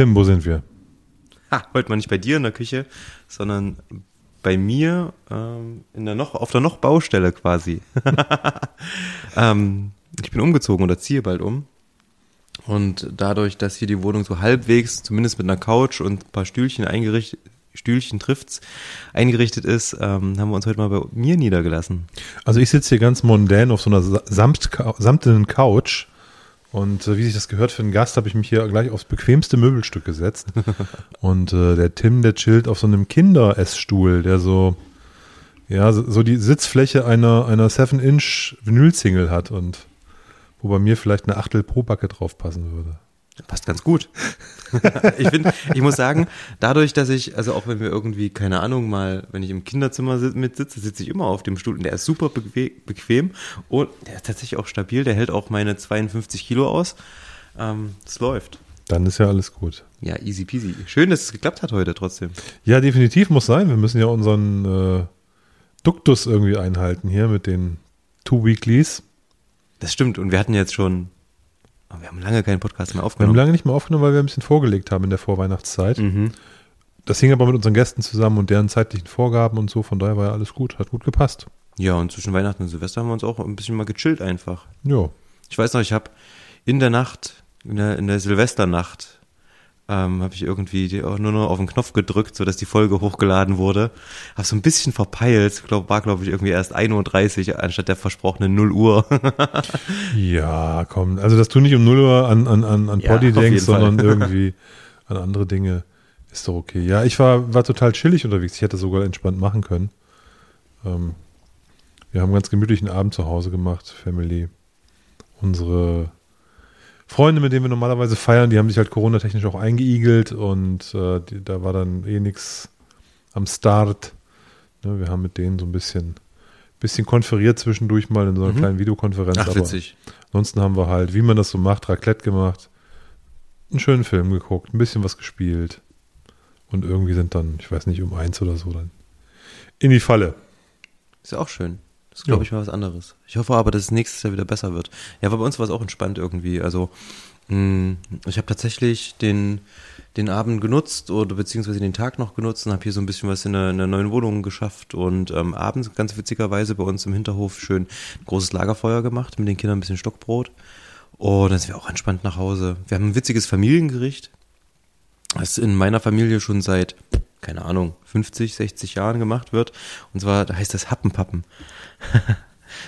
Tim, wo sind wir? Ha, heute mal nicht bei dir in der Küche, sondern bei mir ähm, in der noch, auf der noch Baustelle quasi. ähm, ich bin umgezogen oder ziehe bald um. Und dadurch, dass hier die Wohnung so halbwegs, zumindest mit einer Couch und ein paar Stühlchen eingerichtet, Stühlchen trifft's, eingerichtet ist, ähm, haben wir uns heute mal bei mir niedergelassen. Also ich sitze hier ganz mondän auf so einer samt, samtenen Couch und äh, wie sich das gehört für einen Gast, habe ich mich hier gleich aufs bequemste Möbelstück gesetzt. und äh, der Tim, der chillt auf so einem Kinder-Essstuhl, der so, ja, so, die Sitzfläche einer, einer 7-Inch Vinyl-Single hat und wo bei mir vielleicht eine Achtel pro Backe drauf passen würde. Passt ganz gut. ich finde, ich muss sagen, dadurch, dass ich, also auch wenn wir irgendwie, keine Ahnung, mal, wenn ich im Kinderzimmer mit sitze, sitze ich immer auf dem Stuhl und der ist super bequem und der ist tatsächlich auch stabil, der hält auch meine 52 Kilo aus. Ähm, das läuft. Dann ist ja alles gut. Ja, easy peasy. Schön, dass es geklappt hat heute trotzdem. Ja, definitiv muss sein. Wir müssen ja unseren äh, Duktus irgendwie einhalten hier mit den Two Weeklies. Das stimmt. Und wir hatten jetzt schon, oh, wir haben lange keinen Podcast mehr aufgenommen. Wir haben lange nicht mehr aufgenommen, weil wir ein bisschen vorgelegt haben in der Vorweihnachtszeit. Mhm. Das hing aber mit unseren Gästen zusammen und deren zeitlichen Vorgaben und so. Von daher war ja alles gut. Hat gut gepasst. Ja, und zwischen Weihnachten und Silvester haben wir uns auch ein bisschen mal gechillt einfach. Ja. Ich weiß noch, ich habe in der Nacht, in der, in der Silvesternacht, ähm, habe ich irgendwie auch nur noch auf den Knopf gedrückt, sodass die Folge hochgeladen wurde. Habe so ein bisschen verpeilt, glaub, war glaube ich irgendwie erst 1.30 Uhr anstatt der versprochenen 0 Uhr. ja, komm, also dass du nicht um 0 Uhr an, an, an, an Poddy ja, denkst, sondern irgendwie an andere Dinge, ist doch okay. Ja, ich war, war total chillig unterwegs, ich hätte sogar entspannt machen können. Ähm, wir haben ganz gemütlichen Abend zu Hause gemacht, Family. Unsere Freunde, mit denen wir normalerweise feiern, die haben sich halt Corona-technisch auch eingeigelt und äh, die, da war dann eh nichts am Start. Ne, wir haben mit denen so ein bisschen, bisschen konferiert zwischendurch mal in so einer mhm. kleinen Videokonferenz. Ach, witzig. ansonsten haben wir halt, wie man das so macht, Raclette gemacht, einen schönen Film geguckt, ein bisschen was gespielt und irgendwie sind dann, ich weiß nicht, um eins oder so dann in die Falle. Ist ja auch schön. Das ist, glaube ich, mal was anderes. Ich hoffe aber, dass es nächstes Jahr wieder besser wird. Ja, aber bei uns war es auch entspannt irgendwie. Also, mh, mm, ich habe tatsächlich den, den Abend genutzt oder beziehungsweise den Tag noch genutzt und habe hier so ein bisschen was in der, in neuen Wohnung geschafft und ähm, abends ganz witzigerweise bei uns im Hinterhof schön ein großes Lagerfeuer gemacht, mit den Kindern ein bisschen Stockbrot und dann sind wir auch entspannt nach Hause. Wir haben ein witziges Familiengericht, das in meiner Familie schon seit, keine Ahnung, 50, 60 Jahren gemacht wird und zwar da heißt das Happenpappen. das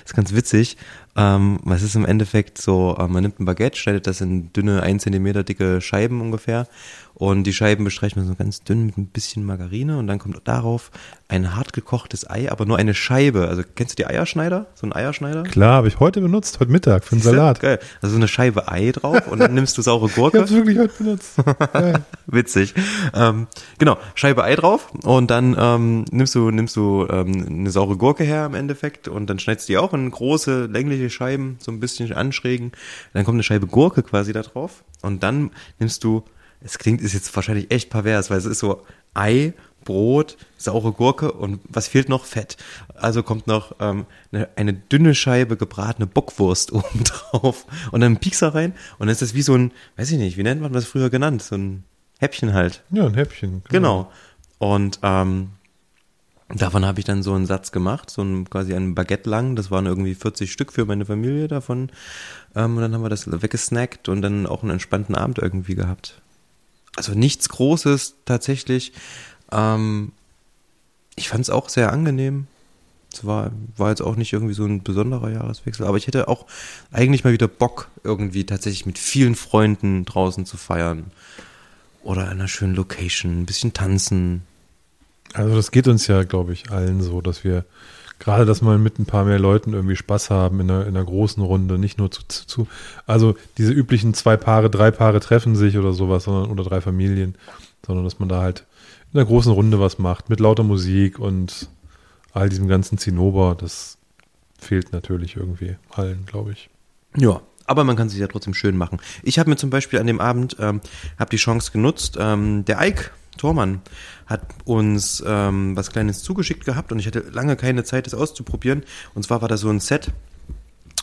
ist ganz witzig. Ähm, was ist im Endeffekt so, äh, man nimmt ein Baguette, schneidet das in dünne, ein Zentimeter dicke Scheiben ungefähr und die Scheiben bestreicht man so ganz dünn mit ein bisschen Margarine und dann kommt darauf ein hart gekochtes Ei, aber nur eine Scheibe. Also kennst du die Eierschneider? So ein Eierschneider? Klar, habe ich heute benutzt, heute Mittag für einen Salat. Geil. Also so eine Scheibe Ei drauf und dann nimmst du saure Gurke. ich habe wirklich heute benutzt. Witzig. Ähm, genau, Scheibe Ei drauf und dann ähm, nimmst du nimmst du ähm, eine saure Gurke her im Endeffekt und dann schneidest du die auch in große längliche Scheiben, so ein bisschen anschrägen. Dann kommt eine Scheibe Gurke quasi da drauf und dann nimmst du es klingt, ist jetzt wahrscheinlich echt pervers, weil es ist so Ei, Brot, saure Gurke und was fehlt noch? Fett. Also kommt noch ähm, eine, eine dünne Scheibe gebratene Bockwurst oben drauf und dann ein Piekser rein und dann ist das wie so ein, weiß ich nicht, wie nennt man das früher genannt? So ein Häppchen halt. Ja, ein Häppchen. Genau. genau. Und ähm, davon habe ich dann so einen Satz gemacht, so ein quasi ein Baguette lang. Das waren irgendwie 40 Stück für meine Familie davon. Ähm, und dann haben wir das weggesnackt und dann auch einen entspannten Abend irgendwie gehabt also nichts Großes tatsächlich. Ähm, ich fand es auch sehr angenehm. Es war, war jetzt auch nicht irgendwie so ein besonderer Jahreswechsel, aber ich hätte auch eigentlich mal wieder Bock, irgendwie tatsächlich mit vielen Freunden draußen zu feiern. Oder in einer schönen Location, ein bisschen tanzen. Also das geht uns ja, glaube ich, allen so, dass wir gerade, dass man mit ein paar mehr Leuten irgendwie Spaß haben in einer, in einer großen Runde, nicht nur zu, zu, zu, also diese üblichen zwei Paare, drei Paare treffen sich oder sowas, sondern oder drei Familien, sondern dass man da halt in einer großen Runde was macht, mit lauter Musik und all diesem ganzen Zinnober, das fehlt natürlich irgendwie allen, glaube ich. Ja, aber man kann sich ja trotzdem schön machen. Ich habe mir zum Beispiel an dem Abend, ähm, habe die Chance genutzt, ähm, der Ike Tormann hat uns ähm, was Kleines zugeschickt gehabt und ich hatte lange keine Zeit, das auszuprobieren. Und zwar war da so ein Set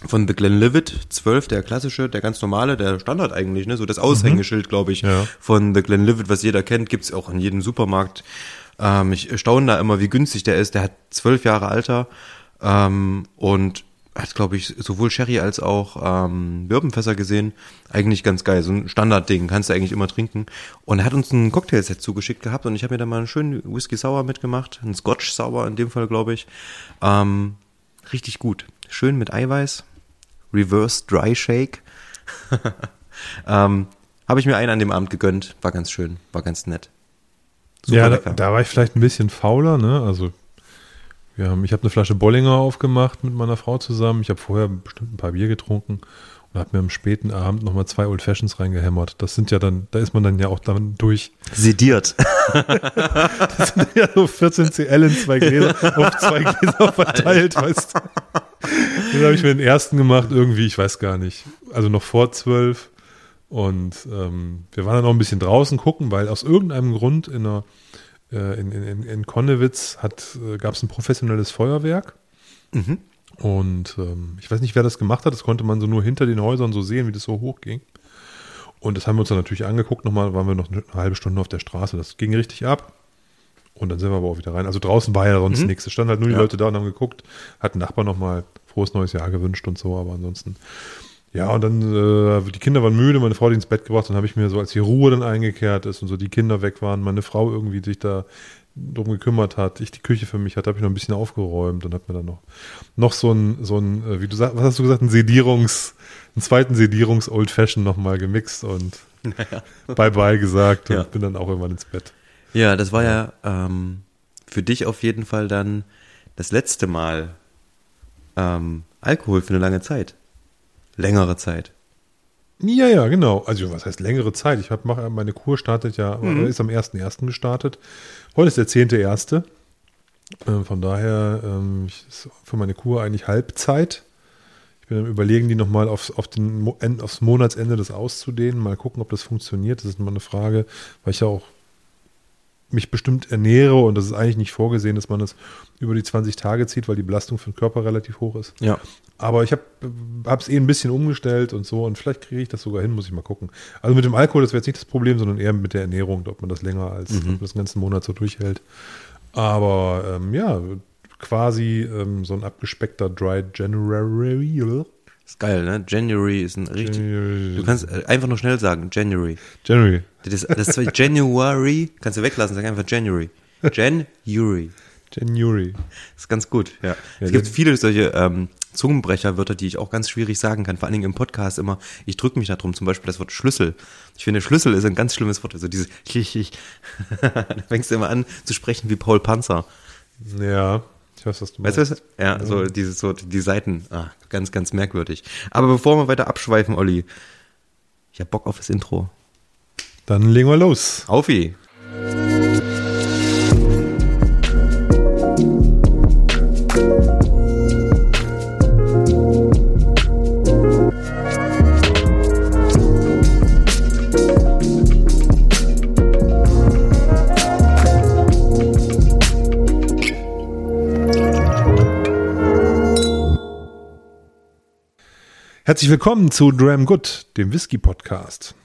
von The Glenlivet 12, der klassische, der ganz normale, der Standard eigentlich, ne? So das Aushängeschild, mhm. glaube ich, ja. von The Glenlivet, was jeder kennt, gibt's auch in jedem Supermarkt. Ähm, ich staune da immer, wie günstig der ist. Der hat zwölf Jahre Alter ähm, und hat, glaube ich, sowohl Sherry als auch ähm, Birbenfässer gesehen. Eigentlich ganz geil, so ein Standardding, kannst du eigentlich immer trinken. Und er hat uns ein Cocktailset zugeschickt gehabt und ich habe mir da mal einen schönen Whisky Sour mitgemacht, einen Scotch Sour in dem Fall, glaube ich. Ähm, richtig gut, schön mit Eiweiß, Reverse Dry Shake. ähm, habe ich mir einen an dem Abend gegönnt, war ganz schön, war ganz nett. Super ja, da, da, war ich vielleicht ein bisschen fauler, ne? Also wir haben, ich habe eine Flasche Bollinger aufgemacht mit meiner Frau zusammen. Ich habe vorher bestimmt ein paar Bier getrunken und habe mir am späten Abend nochmal zwei Old Fashions reingehämmert. Das sind ja dann, da ist man dann ja auch dann durch. Sediert. das sind ja so 14 CL in zwei Gläser, auf zwei Gläser verteilt, weißt du. Dann habe ich mir den ersten gemacht, irgendwie, ich weiß gar nicht. Also noch vor zwölf. Und ähm, wir waren dann noch ein bisschen draußen gucken, weil aus irgendeinem Grund in einer äh, in, in, in Konnewitz äh, gab es ein professionelles Feuerwerk. Mhm. Und ähm, ich weiß nicht, wer das gemacht hat. Das konnte man so nur hinter den Häusern so sehen, wie das so hoch ging. Und das haben wir uns dann natürlich angeguckt. Nochmal waren wir noch eine halbe Stunde auf der Straße. Das ging richtig ab. Und dann sind wir aber auch wieder rein. Also draußen war ja sonst mhm. nichts. Es standen halt nur die ja. Leute da und haben geguckt. Hat ein Nachbar nochmal frohes neues Jahr gewünscht und so. Aber ansonsten ja, und dann, äh, die Kinder waren müde, meine Frau hat ins Bett gebracht, dann habe ich mir so, als die Ruhe dann eingekehrt ist und so die Kinder weg waren, meine Frau irgendwie sich da drum gekümmert hat, ich die Küche für mich hatte, habe ich noch ein bisschen aufgeräumt und habe mir dann noch, noch so ein, so ein, äh, wie du sagst, was hast du gesagt, ein Sedierungs, einen zweiten Sedierungs-Old Fashion nochmal gemixt und naja. Bye-bye gesagt ja. und bin dann auch irgendwann ins Bett. Ja, das war ja ähm, für dich auf jeden Fall dann das letzte Mal ähm, Alkohol für eine lange Zeit längere Zeit. Ja, ja, genau. Also was heißt längere Zeit? Ich habe meine Kur startet ja, mhm. ist am 1.1. gestartet. Heute ist der 10.1. Äh, von daher ähm, ist für meine Kur eigentlich Halbzeit. Ich bin am überlegen, die nochmal aufs, auf aufs Monatsende das auszudehnen. Mal gucken, ob das funktioniert. Das ist mal eine Frage, weil ich ja auch mich bestimmt ernähre und das ist eigentlich nicht vorgesehen, dass man das über die 20 Tage zieht, weil die Belastung für den Körper relativ hoch ist. Ja. Aber ich habe es eh ein bisschen umgestellt und so und vielleicht kriege ich das sogar hin, muss ich mal gucken. Also mit dem Alkohol, das wäre jetzt nicht das Problem, sondern eher mit der Ernährung, ob man das länger als mhm. das ganzen Monat so durchhält. Aber ähm, ja, quasi ähm, so ein abgespeckter Dry January. Ist geil, ne? January ist ein richtig. January. Du kannst einfach nur schnell sagen, January. January. Das, das ist January, kannst du weglassen, sag einfach January. January. January. Das ist ganz gut, ja. ja es gibt viele solche ähm, Zungenbrecherwörter, die ich auch ganz schwierig sagen kann, vor allen Dingen im Podcast immer. Ich drücke mich da drum, zum Beispiel das Wort Schlüssel. Ich finde, Schlüssel ist ein ganz schlimmes Wort. Also dieses ich, ich. da fängst du immer an zu sprechen wie Paul Panzer. Ja, ich weiß, was du meinst. Weißt du, ja, ja, so dieses, so die Seiten, ah, ganz, ganz merkwürdig. Aber bevor wir weiter abschweifen, Olli, ich hab Bock auf das Intro. Dann legen wir los. Aufi. Herzlich willkommen zu Dram Good, dem Whisky Podcast.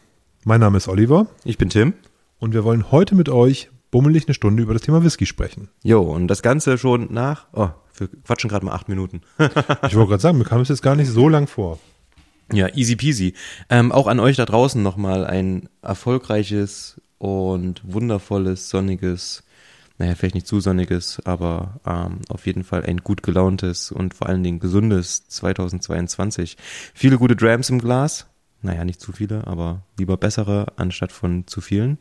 Mein Name ist Oliver. Ich bin Tim. Und wir wollen heute mit euch bummelig eine Stunde über das Thema Whisky sprechen. Jo, und das Ganze schon nach, oh, wir quatschen gerade mal acht Minuten. ich wollte gerade sagen, mir kam es jetzt gar nicht so lang vor. Ja, easy peasy. Ähm, auch an euch da draußen nochmal ein erfolgreiches und wundervolles, sonniges, naja, vielleicht nicht zu sonniges, aber ähm, auf jeden Fall ein gut gelauntes und vor allen Dingen gesundes 2022. Viele gute Drams im Glas, naja, nicht zu viele, aber lieber bessere anstatt von zu vielen.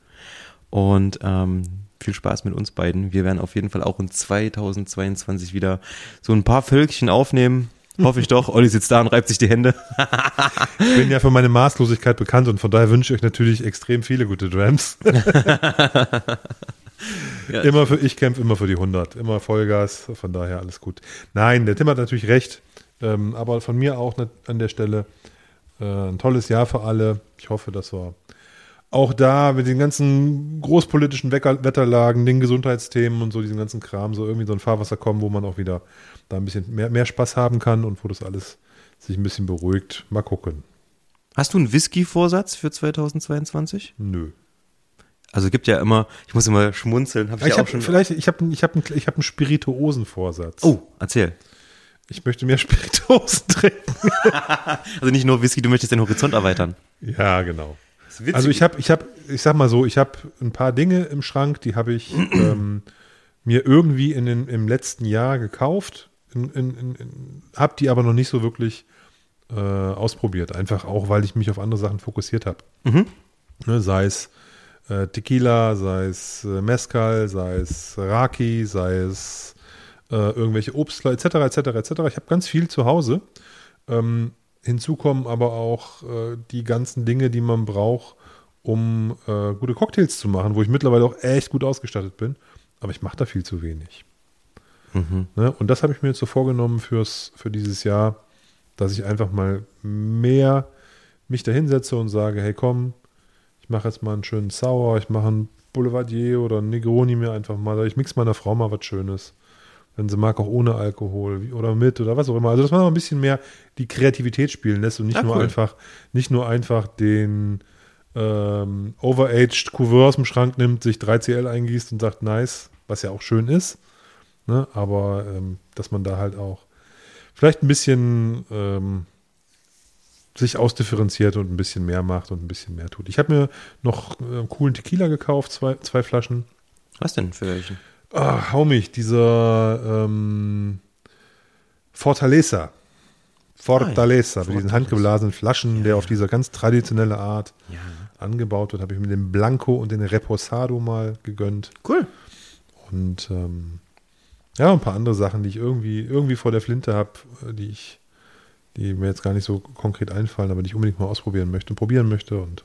Und ähm, viel Spaß mit uns beiden. Wir werden auf jeden Fall auch in 2022 wieder so ein paar Völkchen aufnehmen. Hoffe ich doch. Olli sitzt da und reibt sich die Hände. ich bin ja für meine Maßlosigkeit bekannt und von daher wünsche ich euch natürlich extrem viele gute Drams. ja. Immer für, ich kämpfe immer für die 100. Immer Vollgas. Von daher alles gut. Nein, der Tim hat natürlich recht. Ähm, aber von mir auch an der Stelle ein tolles Jahr für alle. Ich hoffe, dass wir auch da mit den ganzen großpolitischen Wetterlagen, den Gesundheitsthemen und so, diesen ganzen Kram, so irgendwie so ein Fahrwasser kommen, wo man auch wieder da ein bisschen mehr, mehr Spaß haben kann und wo das alles sich ein bisschen beruhigt. Mal gucken. Hast du einen Whisky-Vorsatz für 2022? Nö. Also gibt ja immer, ich muss immer schmunzeln. Hab ich ich ja hab, vielleicht, ich habe ich hab einen, ich hab einen Spirituosen-Vorsatz. Oh, erzähl. Ich möchte mehr Spirituosen trinken. also nicht nur Whisky, du möchtest den Horizont erweitern. Ja, genau. Also ich habe, ich habe, ich sag mal so, ich habe ein paar Dinge im Schrank, die habe ich ähm, mir irgendwie in den, im letzten Jahr gekauft, in, in, in, habe die aber noch nicht so wirklich äh, ausprobiert. Einfach auch, weil ich mich auf andere Sachen fokussiert habe. Mhm. Ne, sei es äh, Tequila, sei es äh, Mezcal, sei es Raki, sei es äh, irgendwelche Obstler etc. etc. etc. Ich habe ganz viel zu Hause. Ähm, hinzu kommen aber auch äh, die ganzen Dinge, die man braucht, um äh, gute Cocktails zu machen, wo ich mittlerweile auch echt gut ausgestattet bin. Aber ich mache da viel zu wenig. Mhm. Ne? Und das habe ich mir jetzt so vorgenommen fürs, für dieses Jahr, dass ich einfach mal mehr mich da hinsetze und sage, hey komm, ich mache jetzt mal einen schönen Sauer, ich mache einen Boulevardier oder einen Negroni mir einfach mal, ich mix meiner Frau mal was Schönes. Wenn sie mag, auch ohne Alkohol oder mit oder was auch immer. Also, dass man noch ein bisschen mehr die Kreativität spielen lässt und nicht ah, nur cool. einfach, nicht nur einfach den ähm, overaged Couvreur aus dem Schrank nimmt, sich 3CL eingießt und sagt, nice, was ja auch schön ist. Ne? Aber ähm, dass man da halt auch vielleicht ein bisschen ähm, sich ausdifferenziert und ein bisschen mehr macht und ein bisschen mehr tut. Ich habe mir noch äh, coolen Tequila gekauft, zwei, zwei Flaschen. Was denn für welchen? Ah, hau mich, dieser ähm, Fortaleza. Fortaleza, ah, ja. mit diesen handgeblasenen Flaschen, ja, der auf dieser ganz traditionelle Art ja. angebaut wird, habe ich mir den Blanco und den Reposado mal gegönnt. Cool. Und ähm, ja, ein paar andere Sachen, die ich irgendwie, irgendwie vor der Flinte habe, die ich die mir jetzt gar nicht so konkret einfallen, aber die ich unbedingt mal ausprobieren möchte und probieren möchte. Und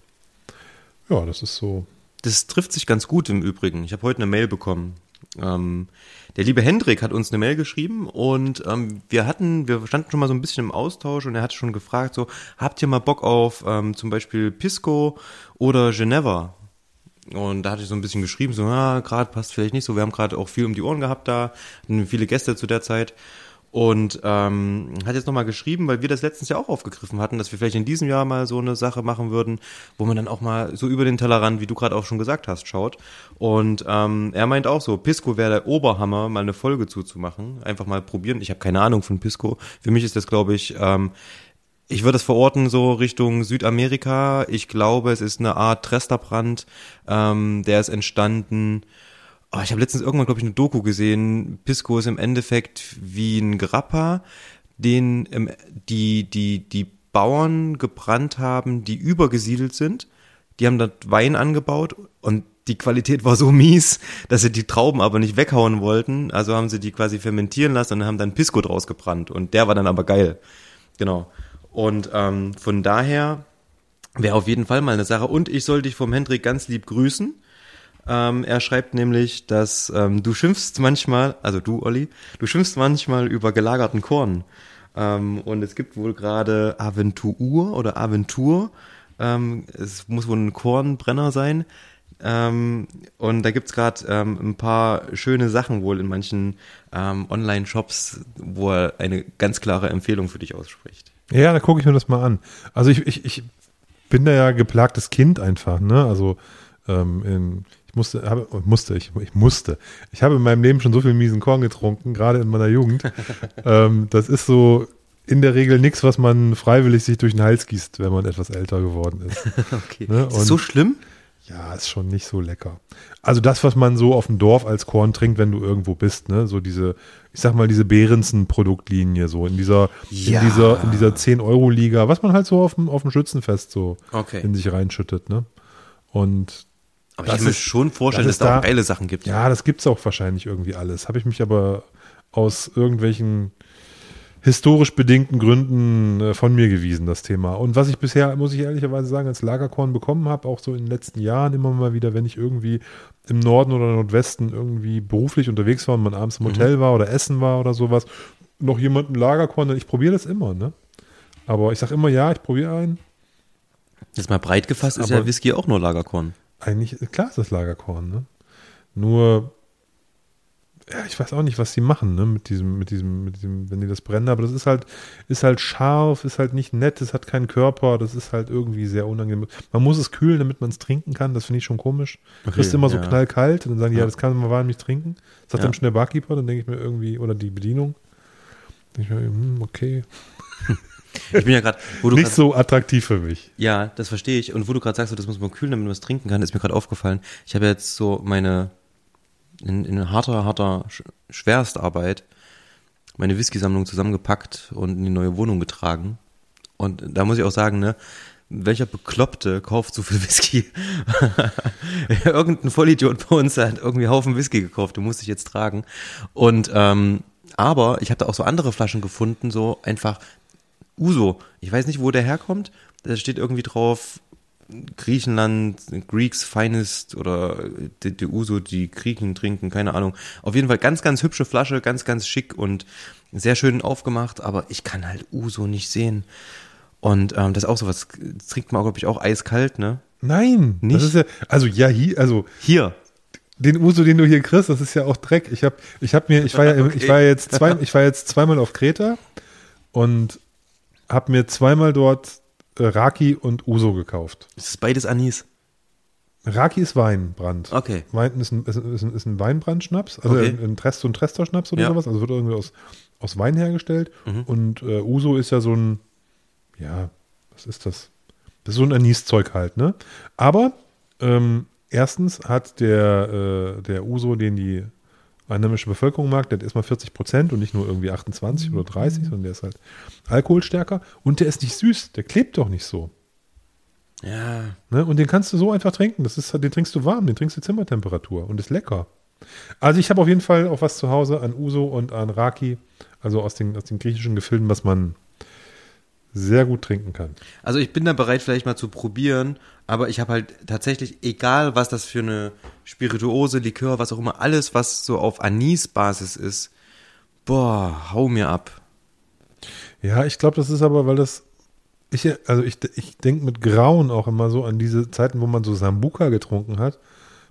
ja, das ist so. Das trifft sich ganz gut im Übrigen. Ich habe heute eine Mail bekommen. Ähm, der liebe Hendrik hat uns eine Mail geschrieben und ähm, wir hatten, wir standen schon mal so ein bisschen im Austausch und er hat schon gefragt, so, habt ihr mal Bock auf ähm, zum Beispiel Pisco oder Geneva? Und da hatte ich so ein bisschen geschrieben, so, ja, gerade passt vielleicht nicht so. Wir haben gerade auch viel um die Ohren gehabt da, viele Gäste zu der Zeit. Und ähm, hat jetzt nochmal geschrieben, weil wir das letztens ja auch aufgegriffen hatten, dass wir vielleicht in diesem Jahr mal so eine Sache machen würden, wo man dann auch mal so über den Tellerrand, wie du gerade auch schon gesagt hast, schaut. Und ähm, er meint auch so, Pisco wäre der Oberhammer, mal eine Folge zuzumachen. Einfach mal probieren. Ich habe keine Ahnung von Pisco. Für mich ist das, glaube ich, ähm, ich würde es verorten so Richtung Südamerika. Ich glaube, es ist eine Art Tresterbrand. Ähm, der ist entstanden Oh, ich habe letztens irgendwann, glaube ich, eine Doku gesehen. Pisco ist im Endeffekt wie ein Grappa, den ähm, die, die, die Bauern gebrannt haben, die übergesiedelt sind. Die haben dort Wein angebaut und die Qualität war so mies, dass sie die Trauben aber nicht weghauen wollten. Also haben sie die quasi fermentieren lassen und haben dann Pisco draus gebrannt. Und der war dann aber geil. Genau. Und ähm, von daher wäre auf jeden Fall mal eine Sache. Und ich soll dich vom Hendrik ganz lieb grüßen. Ähm, er schreibt nämlich, dass ähm, du schimpfst manchmal, also du, Olli, du schimpfst manchmal über gelagerten Korn. Ähm, und es gibt wohl gerade Aventur oder Aventur. Ähm, es muss wohl ein Kornbrenner sein. Ähm, und da gibt's gerade ähm, ein paar schöne Sachen wohl in manchen ähm, Online-Shops, wo er eine ganz klare Empfehlung für dich ausspricht. Ja, da gucke ich mir das mal an. Also ich, ich, ich bin da ja geplagtes Kind einfach, ne? Also ähm, in, ich musste, habe, musste, ich, ich musste. Ich habe in meinem Leben schon so viel miesen Korn getrunken, gerade in meiner Jugend. ähm, das ist so in der Regel nichts, was man freiwillig sich durch den Hals gießt, wenn man etwas älter geworden ist. okay. Ne? Ist das so schlimm? Ja, ist schon nicht so lecker. Also das, was man so auf dem Dorf als Korn trinkt, wenn du irgendwo bist, ne? So diese, ich sag mal, diese Behrensen-Produktlinie, so in dieser, ja. in dieser, in dieser 10-Euro-Liga, was man halt so auf dem, auf dem Schützenfest so okay. in sich reinschüttet, ne? Und aber ich kann mir schon vorstellen, dass es da auch geile Sachen gibt. Ja, das gibt es auch wahrscheinlich irgendwie alles. Habe ich mich aber aus irgendwelchen historisch bedingten Gründen äh, von mir gewiesen, das Thema. Und was ich bisher, muss ich ehrlicherweise sagen, als Lagerkorn bekommen habe, auch so in den letzten Jahren immer mal wieder, wenn ich irgendwie im Norden oder Nordwesten irgendwie beruflich unterwegs war und man abends im mhm. Hotel mhm. war oder essen war oder sowas, noch jemanden Lagerkorn, ich probiere das immer, ne? Aber ich sage immer, ja, ich probiere einen. Jetzt mal breit gefasst ist ja Whisky auch nur Lagerkorn eigentlich, klar ist das Lagerkorn, ne? Nur ja, ich weiß auch nicht, was die machen, ne, mit diesem, mit diesem, mit diesem, wenn die das brennen, aber das ist halt, ist halt scharf, ist halt nicht nett, es hat keinen Körper, das ist halt irgendwie sehr unangenehm. Man muss es kühlen, damit man es trinken kann, das finde ich schon komisch. Okay, du kriegst immer ja. so knallkalt und dann sagen die, ja, das kann man warm nicht trinken. Das sagt ja. dann schon der Barkeeper, dann denke ich mir irgendwie, oder die Bedienung. Denke ich mir, hm, okay. Ich bin ja gerade, nicht grad, so attraktiv für mich. Ja, das verstehe ich. Und wo du gerade sagst, das muss man kühlen, damit man es trinken kann, ist mir gerade aufgefallen. Ich habe jetzt so meine in, in harter, harter Schwerstarbeit meine Whisky-Sammlung zusammengepackt und in die neue Wohnung getragen. Und da muss ich auch sagen, ne, welcher Bekloppte kauft so viel Whisky? Irgendein Vollidiot bei uns hat irgendwie Haufen Whisky gekauft, du musst dich jetzt tragen. Und ähm, aber ich habe da auch so andere Flaschen gefunden, so einfach Uso. Ich weiß nicht, wo der herkommt. Da steht irgendwie drauf Griechenland, Greeks Finest oder die, die Uso, die Griechen trinken, keine Ahnung. Auf jeden Fall ganz, ganz hübsche Flasche, ganz, ganz schick und sehr schön aufgemacht, aber ich kann halt Uso nicht sehen. Und ähm, das ist auch sowas, das trinkt man, glaube ich, auch eiskalt, ne? Nein, nicht. Ja, also ja, hier, also hier. Den Uso, den du hier kriegst, das ist ja auch Dreck. Ich habe, ich habe mir, ich war ja, okay. ich war jetzt zwei, ich war jetzt zweimal auf Kreta und habe mir zweimal dort äh, Raki und Uso gekauft. Ist das beides Anis? Raki ist Weinbrand. Okay. Wein ist ein, ist ein, ist ein Weinbrandschnaps, also okay. ein, ein Trest, so ein Trester-Schnaps oder ja. sowas, also wird irgendwie aus, aus Wein hergestellt. Mhm. Und äh, Uso ist ja so ein, ja, was ist das? Das ist so ein Aniszeug halt, ne? Aber ähm, erstens hat der, äh, der Uso, den die einheimische Bevölkerung mag, der hat erstmal 40 Prozent und nicht nur irgendwie 28 oder 30, sondern der ist halt alkoholstärker und der ist nicht süß, der klebt doch nicht so. Ja. Ne? Und den kannst du so einfach trinken. Das ist, den trinkst du warm, den trinkst du Zimmertemperatur und ist lecker. Also ich habe auf jeden Fall auch was zu Hause an Uso und an Raki, also aus den, aus den griechischen Gefilden, was man sehr gut trinken kann. Also ich bin da bereit, vielleicht mal zu probieren, aber ich habe halt tatsächlich, egal was das für eine Spirituose, Likör, was auch immer, alles, was so auf Anis-Basis ist, boah, hau mir ab. Ja, ich glaube, das ist aber, weil das, ich, also ich, ich denke mit Grauen auch immer so an diese Zeiten, wo man so Sambuka getrunken hat,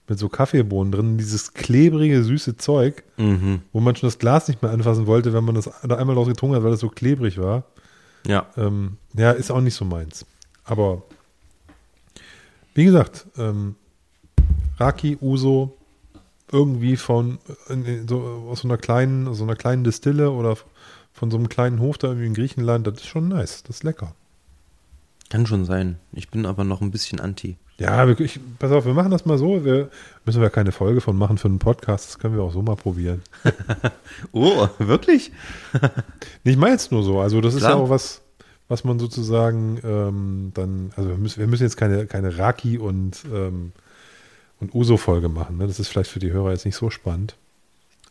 mit so Kaffeebohnen drin, dieses klebrige, süße Zeug, mhm. wo man schon das Glas nicht mehr anfassen wollte, wenn man das da einmal rausgetrunken hat, weil das so klebrig war. Ja. Ähm, ja, ist auch nicht so meins. Aber wie gesagt, ähm, Raki, Uso, irgendwie von so, aus so einer kleinen, so einer kleinen Distille oder von so einem kleinen Hof da irgendwie in Griechenland, das ist schon nice, das ist lecker. Kann schon sein. Ich bin aber noch ein bisschen anti. Ja, ich, pass auf, wir machen das mal so. Wir müssen wir keine Folge von machen für einen Podcast. Das können wir auch so mal probieren. oh, wirklich? Nicht mal jetzt nur so. Also das Klar. ist ja auch was, was man sozusagen ähm, dann, also wir müssen, wir müssen jetzt keine, keine Raki und, ähm, und Uso-Folge machen. Ne? Das ist vielleicht für die Hörer jetzt nicht so spannend.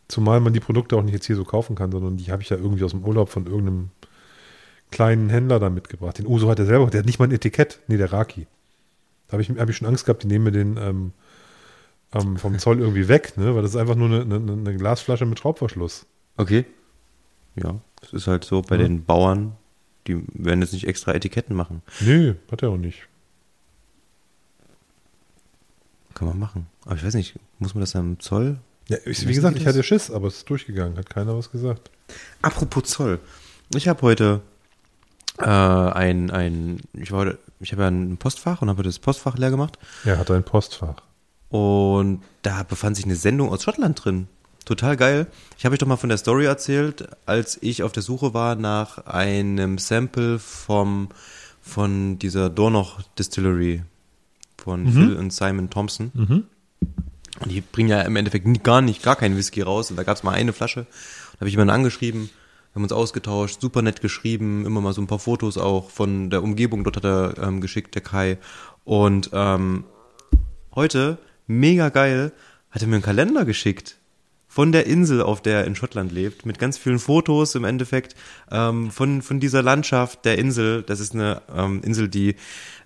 Zumal man die Produkte auch nicht jetzt hier so kaufen kann, sondern die habe ich ja irgendwie aus dem Urlaub von irgendeinem kleinen Händler da mitgebracht. Den Uso hat er selber, der hat nicht mal ein Etikett. Nee, der Raki. Da habe ich, hab ich schon Angst gehabt, die nehmen mir den ähm, ähm, vom Zoll irgendwie weg, ne? weil das ist einfach nur eine, eine, eine Glasflasche mit Schraubverschluss. Okay. Ja, das ist halt so bei ja. den Bauern, die werden jetzt nicht extra Etiketten machen. Nee, hat er auch nicht. Kann man machen. Aber ich weiß nicht, muss man das am Zoll? Ja, ich, wie gesagt, ich hatte Schiss, aber es ist durchgegangen, hat keiner was gesagt. Apropos Zoll. Ich habe heute äh, ein, ein, ich war heute, ich habe ja ein Postfach und habe das Postfach leer gemacht. Ja, hat ein Postfach. Und da befand sich eine Sendung aus Schottland drin. Total geil. Ich habe euch doch mal von der Story erzählt, als ich auf der Suche war nach einem Sample vom, von dieser Dornoch Distillery von mhm. Phil und Simon Thompson. Mhm. Und die bringen ja im Endeffekt gar nicht, gar keinen Whisky raus. Und da gab es mal eine Flasche. Da habe ich jemanden angeschrieben, haben uns ausgetauscht, super nett geschrieben, immer mal so ein paar Fotos auch von der Umgebung dort hat er ähm, geschickt, der Kai. Und ähm, heute, mega geil, hat er mir einen Kalender geschickt von der Insel, auf der er in Schottland lebt, mit ganz vielen Fotos im Endeffekt ähm, von, von dieser Landschaft der Insel. Das ist eine ähm, Insel, die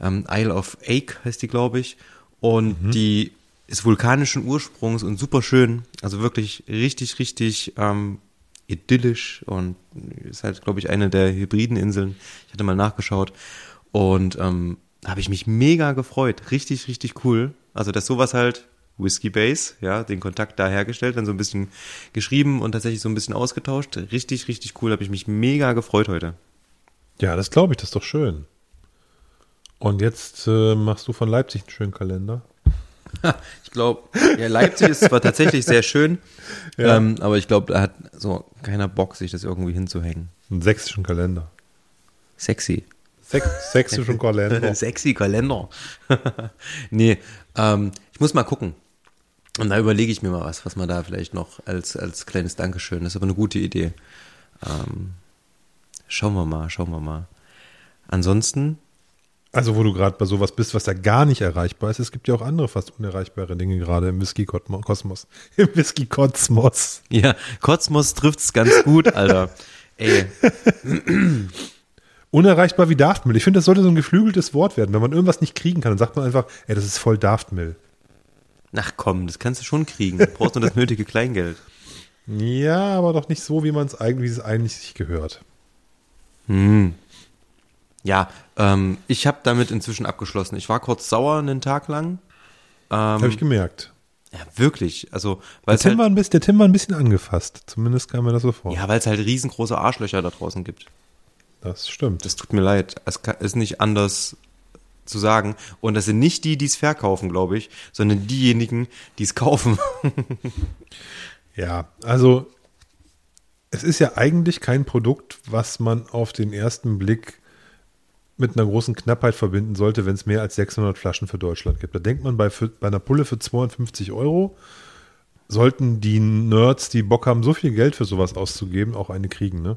ähm, Isle of Ake heißt die, glaube ich. Und mhm. die ist vulkanischen Ursprungs und super schön. Also wirklich richtig, richtig ähm, idyllisch und ist halt, glaube ich, eine der hybriden Inseln. Ich hatte mal nachgeschaut und ähm, habe ich mich mega gefreut. Richtig, richtig cool. Also, dass sowas halt Whiskey Base, ja, den Kontakt da hergestellt, dann so ein bisschen geschrieben und tatsächlich so ein bisschen ausgetauscht. Richtig, richtig cool, habe ich mich mega gefreut heute. Ja, das glaube ich, das ist doch schön. Und jetzt äh, machst du von Leipzig einen schönen Kalender. ich glaube, ja, Leipzig ist zwar tatsächlich sehr schön, ja. ähm, aber ich glaube, da hat so keiner Bock, sich das irgendwie hinzuhängen. Einen sächsischen Kalender. Sexy. Sex, sächsischen Kalender. Sexy Kalender. nee, ähm, ich muss mal gucken. Und da überlege ich mir mal was, was man da vielleicht noch als, als kleines Dankeschön, das ist aber eine gute Idee. Ähm, schauen wir mal, schauen wir mal. Ansonsten also, wo du gerade bei sowas bist, was ja gar nicht erreichbar ist, es gibt ja auch andere fast unerreichbare Dinge gerade im Whisky-Kosmos. Im Whisky-Kosmos. Ja, Kosmos trifft's ganz gut, Alter. Ey. Unerreichbar wie Daftmill. Ich finde, das sollte so ein geflügeltes Wort werden. Wenn man irgendwas nicht kriegen kann, dann sagt man einfach, ey, das ist voll Daftmill. Ach komm, das kannst du schon kriegen. Du brauchst nur das nötige Kleingeld. Ja, aber doch nicht so, wie man es eigentlich, eigentlich sich gehört. Hm. Ja, ähm, ich habe damit inzwischen abgeschlossen. Ich war kurz sauer einen Tag lang. Ähm, habe ich gemerkt. Ja, wirklich. Also, weil der, Tim halt, war ein bisschen, der Tim war ein bisschen angefasst. Zumindest kam mir das so vor. Ja, weil es halt riesengroße Arschlöcher da draußen gibt. Das stimmt. Das tut mir leid. Es ist nicht anders zu sagen. Und das sind nicht die, die es verkaufen, glaube ich, sondern diejenigen, die es kaufen. ja, also es ist ja eigentlich kein Produkt, was man auf den ersten Blick mit einer großen Knappheit verbinden sollte, wenn es mehr als 600 Flaschen für Deutschland gibt. Da denkt man bei, für, bei einer Pulle für 250 Euro, sollten die Nerds, die Bock haben, so viel Geld für sowas auszugeben, auch eine kriegen. Ne?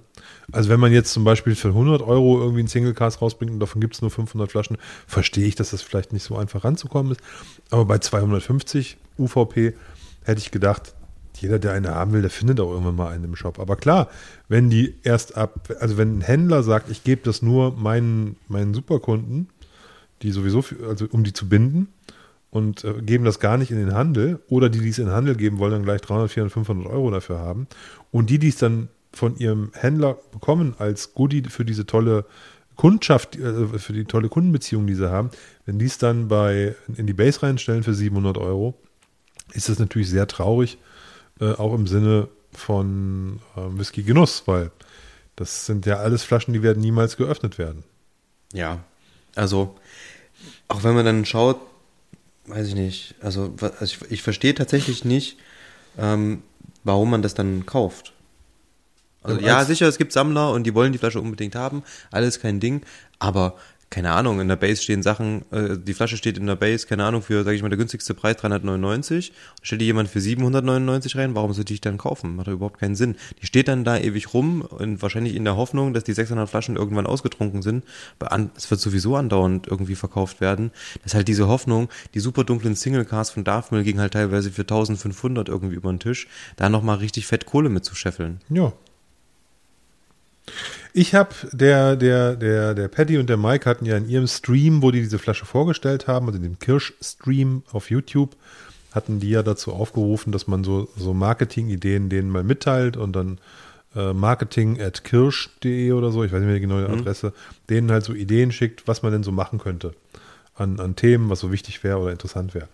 Also wenn man jetzt zum Beispiel für 100 Euro irgendwie einen Single Cast rausbringt und davon gibt es nur 500 Flaschen, verstehe ich, dass das vielleicht nicht so einfach ranzukommen ist. Aber bei 250 UVP hätte ich gedacht, jeder, der eine haben will, der findet auch irgendwann mal einen im Shop. Aber klar, wenn die erst ab, also wenn ein Händler sagt, ich gebe das nur meinen, meinen Superkunden, die sowieso, also um die zu binden und äh, geben das gar nicht in den Handel oder die, die es in den Handel geben, wollen dann gleich 300, 400, 500 Euro dafür haben und die, die es dann von ihrem Händler bekommen als Goodie für diese tolle Kundschaft, äh, für die tolle Kundenbeziehung, die sie haben, wenn die es dann bei, in die Base reinstellen für 700 Euro, ist das natürlich sehr traurig äh, auch im Sinne von äh, Whisky Genuss, weil das sind ja alles Flaschen, die werden niemals geöffnet werden. Ja, also auch wenn man dann schaut, weiß ich nicht, also, also ich, ich verstehe tatsächlich nicht, ähm, warum man das dann kauft. Also ja, sicher, es gibt Sammler und die wollen die Flasche unbedingt haben, alles kein Ding, aber keine Ahnung, in der Base stehen Sachen, äh, die Flasche steht in der Base, keine Ahnung, für, sage ich mal, der günstigste Preis 399. Stellt die jemand für 799 rein, warum sollte ich dann kaufen? Macht doch überhaupt keinen Sinn. Die steht dann da ewig rum und wahrscheinlich in der Hoffnung, dass die 600 Flaschen irgendwann ausgetrunken sind. Es wird sowieso andauernd irgendwie verkauft werden. Das ist halt diese Hoffnung, die super dunklen Single Cars von Darfmill gingen halt teilweise für 1500 irgendwie über den Tisch, da nochmal richtig fett Kohle mitzuscheffeln. Ja, ich habe, der, der, der, der Paddy und der Mike hatten ja in ihrem Stream, wo die diese Flasche vorgestellt haben, also dem Kirsch-Stream auf YouTube, hatten die ja dazu aufgerufen, dass man so, so Marketing-Ideen denen mal mitteilt und dann äh, marketing at kirsch.de oder so, ich weiß nicht mehr die genaue mhm. Adresse, mhm. denen halt so Ideen schickt, was man denn so machen könnte an, an Themen, was so wichtig wäre oder interessant wäre.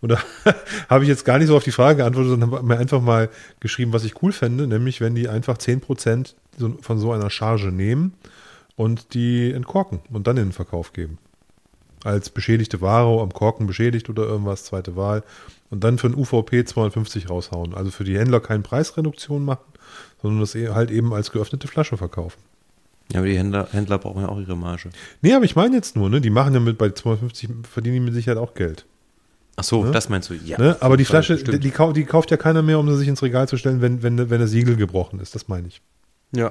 Und da habe ich jetzt gar nicht so auf die Frage geantwortet, sondern habe mir einfach mal geschrieben, was ich cool fände, nämlich wenn die einfach 10% von so einer Charge nehmen und die entkorken und dann in den Verkauf geben. Als beschädigte Ware am Korken beschädigt oder irgendwas, zweite Wahl. Und dann für ein UVP 250 raushauen. Also für die Händler keine Preisreduktion machen, sondern das e-, halt eben als geöffnete Flasche verkaufen. Ja, aber die Händler, Händler brauchen ja auch ihre Marge. Nee, aber ich meine jetzt nur, ne? Die machen ja mit bei 250 verdienen die mit Sicherheit auch Geld. Ach so, ne? das meinst du, ja. Ne? Aber die Flasche, die, die, die, kauft ja keiner mehr, um sie sich ins Regal zu stellen, wenn, wenn, wenn das Siegel gebrochen ist. Das meine ich. Ja.